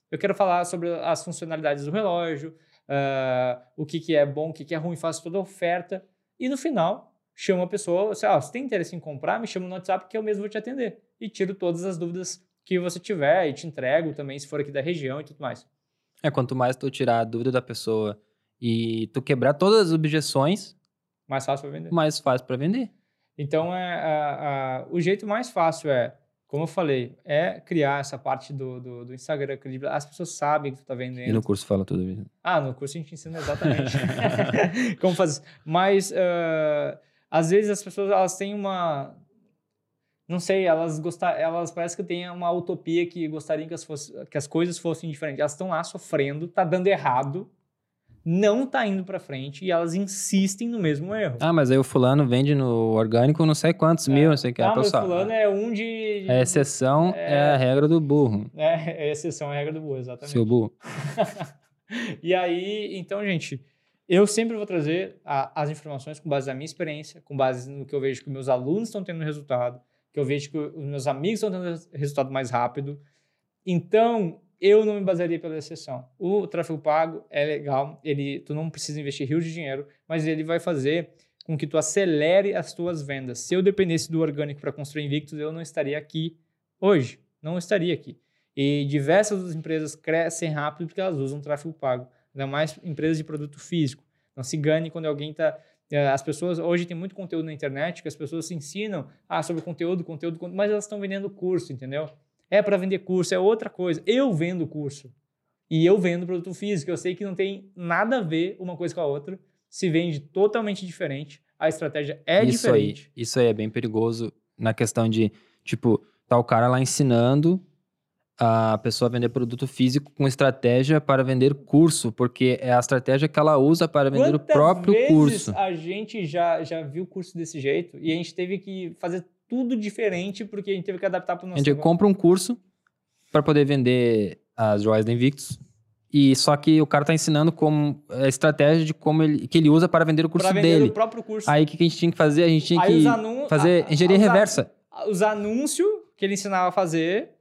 Eu quero falar sobre as funcionalidades do relógio, uh, o que, que é bom, o que, que é ruim, faço toda a oferta. E no final, chamo a pessoa, assim, ah, se tem interesse em comprar, me chama no WhatsApp que eu mesmo vou te atender. E tiro todas as dúvidas que você tiver e te entrego também, se for aqui da região e tudo mais. É, quanto mais tu tirar a dúvida da pessoa e tu quebrar todas as objeções... Mais fácil para vender. Mais fácil para vender. Então, é, a, a, o jeito mais fácil é, como eu falei, é criar essa parte do, do, do Instagram credível. As pessoas sabem que tu está vendendo. E no curso fala tudo isso. Ah, no curso a gente ensina exatamente como fazer. Mas, uh, às vezes, as pessoas elas têm uma... não sei, elas gostar, elas parece que têm uma utopia que gostariam que as, fosse, que as coisas fossem diferentes. Elas estão lá sofrendo, tá dando errado, não tá indo para frente e elas insistem no mesmo erro. Ah, mas aí o fulano vende no orgânico não sei quantos é. mil, não sei o que. Ah, mas o fulano é um de... A exceção é... é... a regra do burro. É, a exceção é a regra do burro, exatamente. Seu burro. e aí, então, gente, eu sempre vou trazer a, as informações com base na minha experiência, com base no que eu vejo que meus alunos estão tendo resultado, que eu vejo que os meus amigos estão tendo resultado mais rápido. Então, eu não me basearia pela exceção. O tráfego pago é legal, ele, tu não precisa investir rios de dinheiro, mas ele vai fazer com que tu acelere as tuas vendas. Se eu dependesse do orgânico para construir Invictus, eu não estaria aqui hoje. Não estaria aqui. E diversas empresas crescem rápido porque elas usam tráfego pago. Ainda mais empresas de produto físico. Não se engane quando alguém está é, as pessoas hoje tem muito conteúdo na internet que as pessoas se ensinam ah, sobre conteúdo, conteúdo, mas elas estão vendendo curso, entendeu? É para vender curso, é outra coisa. Eu vendo curso e eu vendo produto físico. Eu sei que não tem nada a ver uma coisa com a outra, se vende totalmente diferente. A estratégia é isso diferente. Aí, isso aí é bem perigoso na questão de, tipo, tá o cara lá ensinando a pessoa vender produto físico com estratégia para vender curso, porque é a estratégia que ela usa para vender Quantas o próprio vezes curso. A gente já, já viu curso desse jeito e a gente teve que fazer tudo diferente porque a gente teve que adaptar para o nosso. A gente negócio. compra um curso para poder vender as joias da Invictus. E só que o cara está ensinando como a estratégia de como ele que ele usa para vender o curso vender dele. o próprio curso. Aí o que a gente tinha que fazer? A gente tinha Aí que fazer engenharia reversa. Os anúncios que ele ensinava a fazer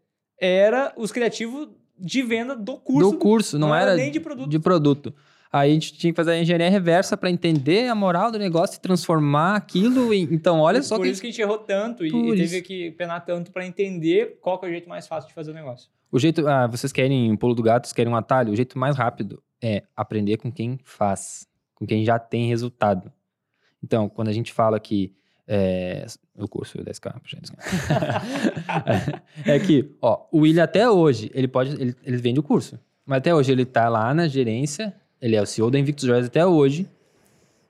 era os criativos de venda do curso. Do curso, não, não era, era, nem de produto. De produto. Aí a gente tinha que fazer a engenharia reversa para entender a moral do negócio e transformar aquilo em... Então, olha só Por que... isso que a gente errou tanto e, e teve que penar tanto para entender qual é o jeito mais fácil de fazer o negócio. O jeito... Ah, vocês querem um pulo do gato, vocês querem um atalho? O jeito mais rápido é aprender com quem faz, com quem já tem resultado. Então, quando a gente fala que é, o curso 10K, gente. é que, ó, o William até hoje, ele pode, ele, ele vende o curso. Mas até hoje ele tá lá na gerência, ele é o CEO da Invictus Joyce até hoje.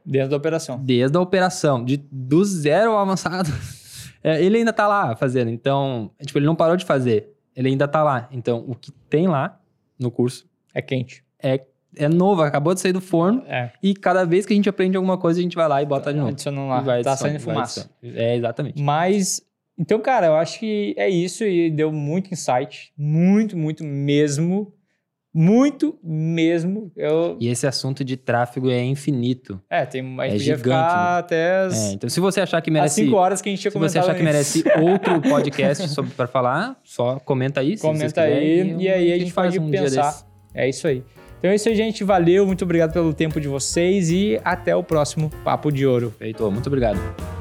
Desde a operação. Desde a operação, de, do zero ao avançado. É, ele ainda tá lá fazendo, então, tipo, ele não parou de fazer, ele ainda tá lá. Então, o que tem lá no curso... É quente. É é novo, acabou de sair do forno. É. E cada vez que a gente aprende alguma coisa, a gente vai lá e bota de novo. Adicionando lá. Vai tá saindo fumaça. É, exatamente. Mas, então, cara, eu acho que é isso e deu muito insight. Muito, muito mesmo. Muito mesmo. Eu... E esse assunto de tráfego é infinito. É, tem a é gigante, né? até as... É, então, se você achar que merece... As 5 horas que a gente tinha Se você achar que merece outro podcast sobre para falar, só comenta aí. Comenta aí, e, e aí a gente, a gente pode um pensar. É isso aí. Então é isso aí, gente. Valeu, muito obrigado pelo tempo de vocês e até o próximo Papo de Ouro. Feito, muito obrigado.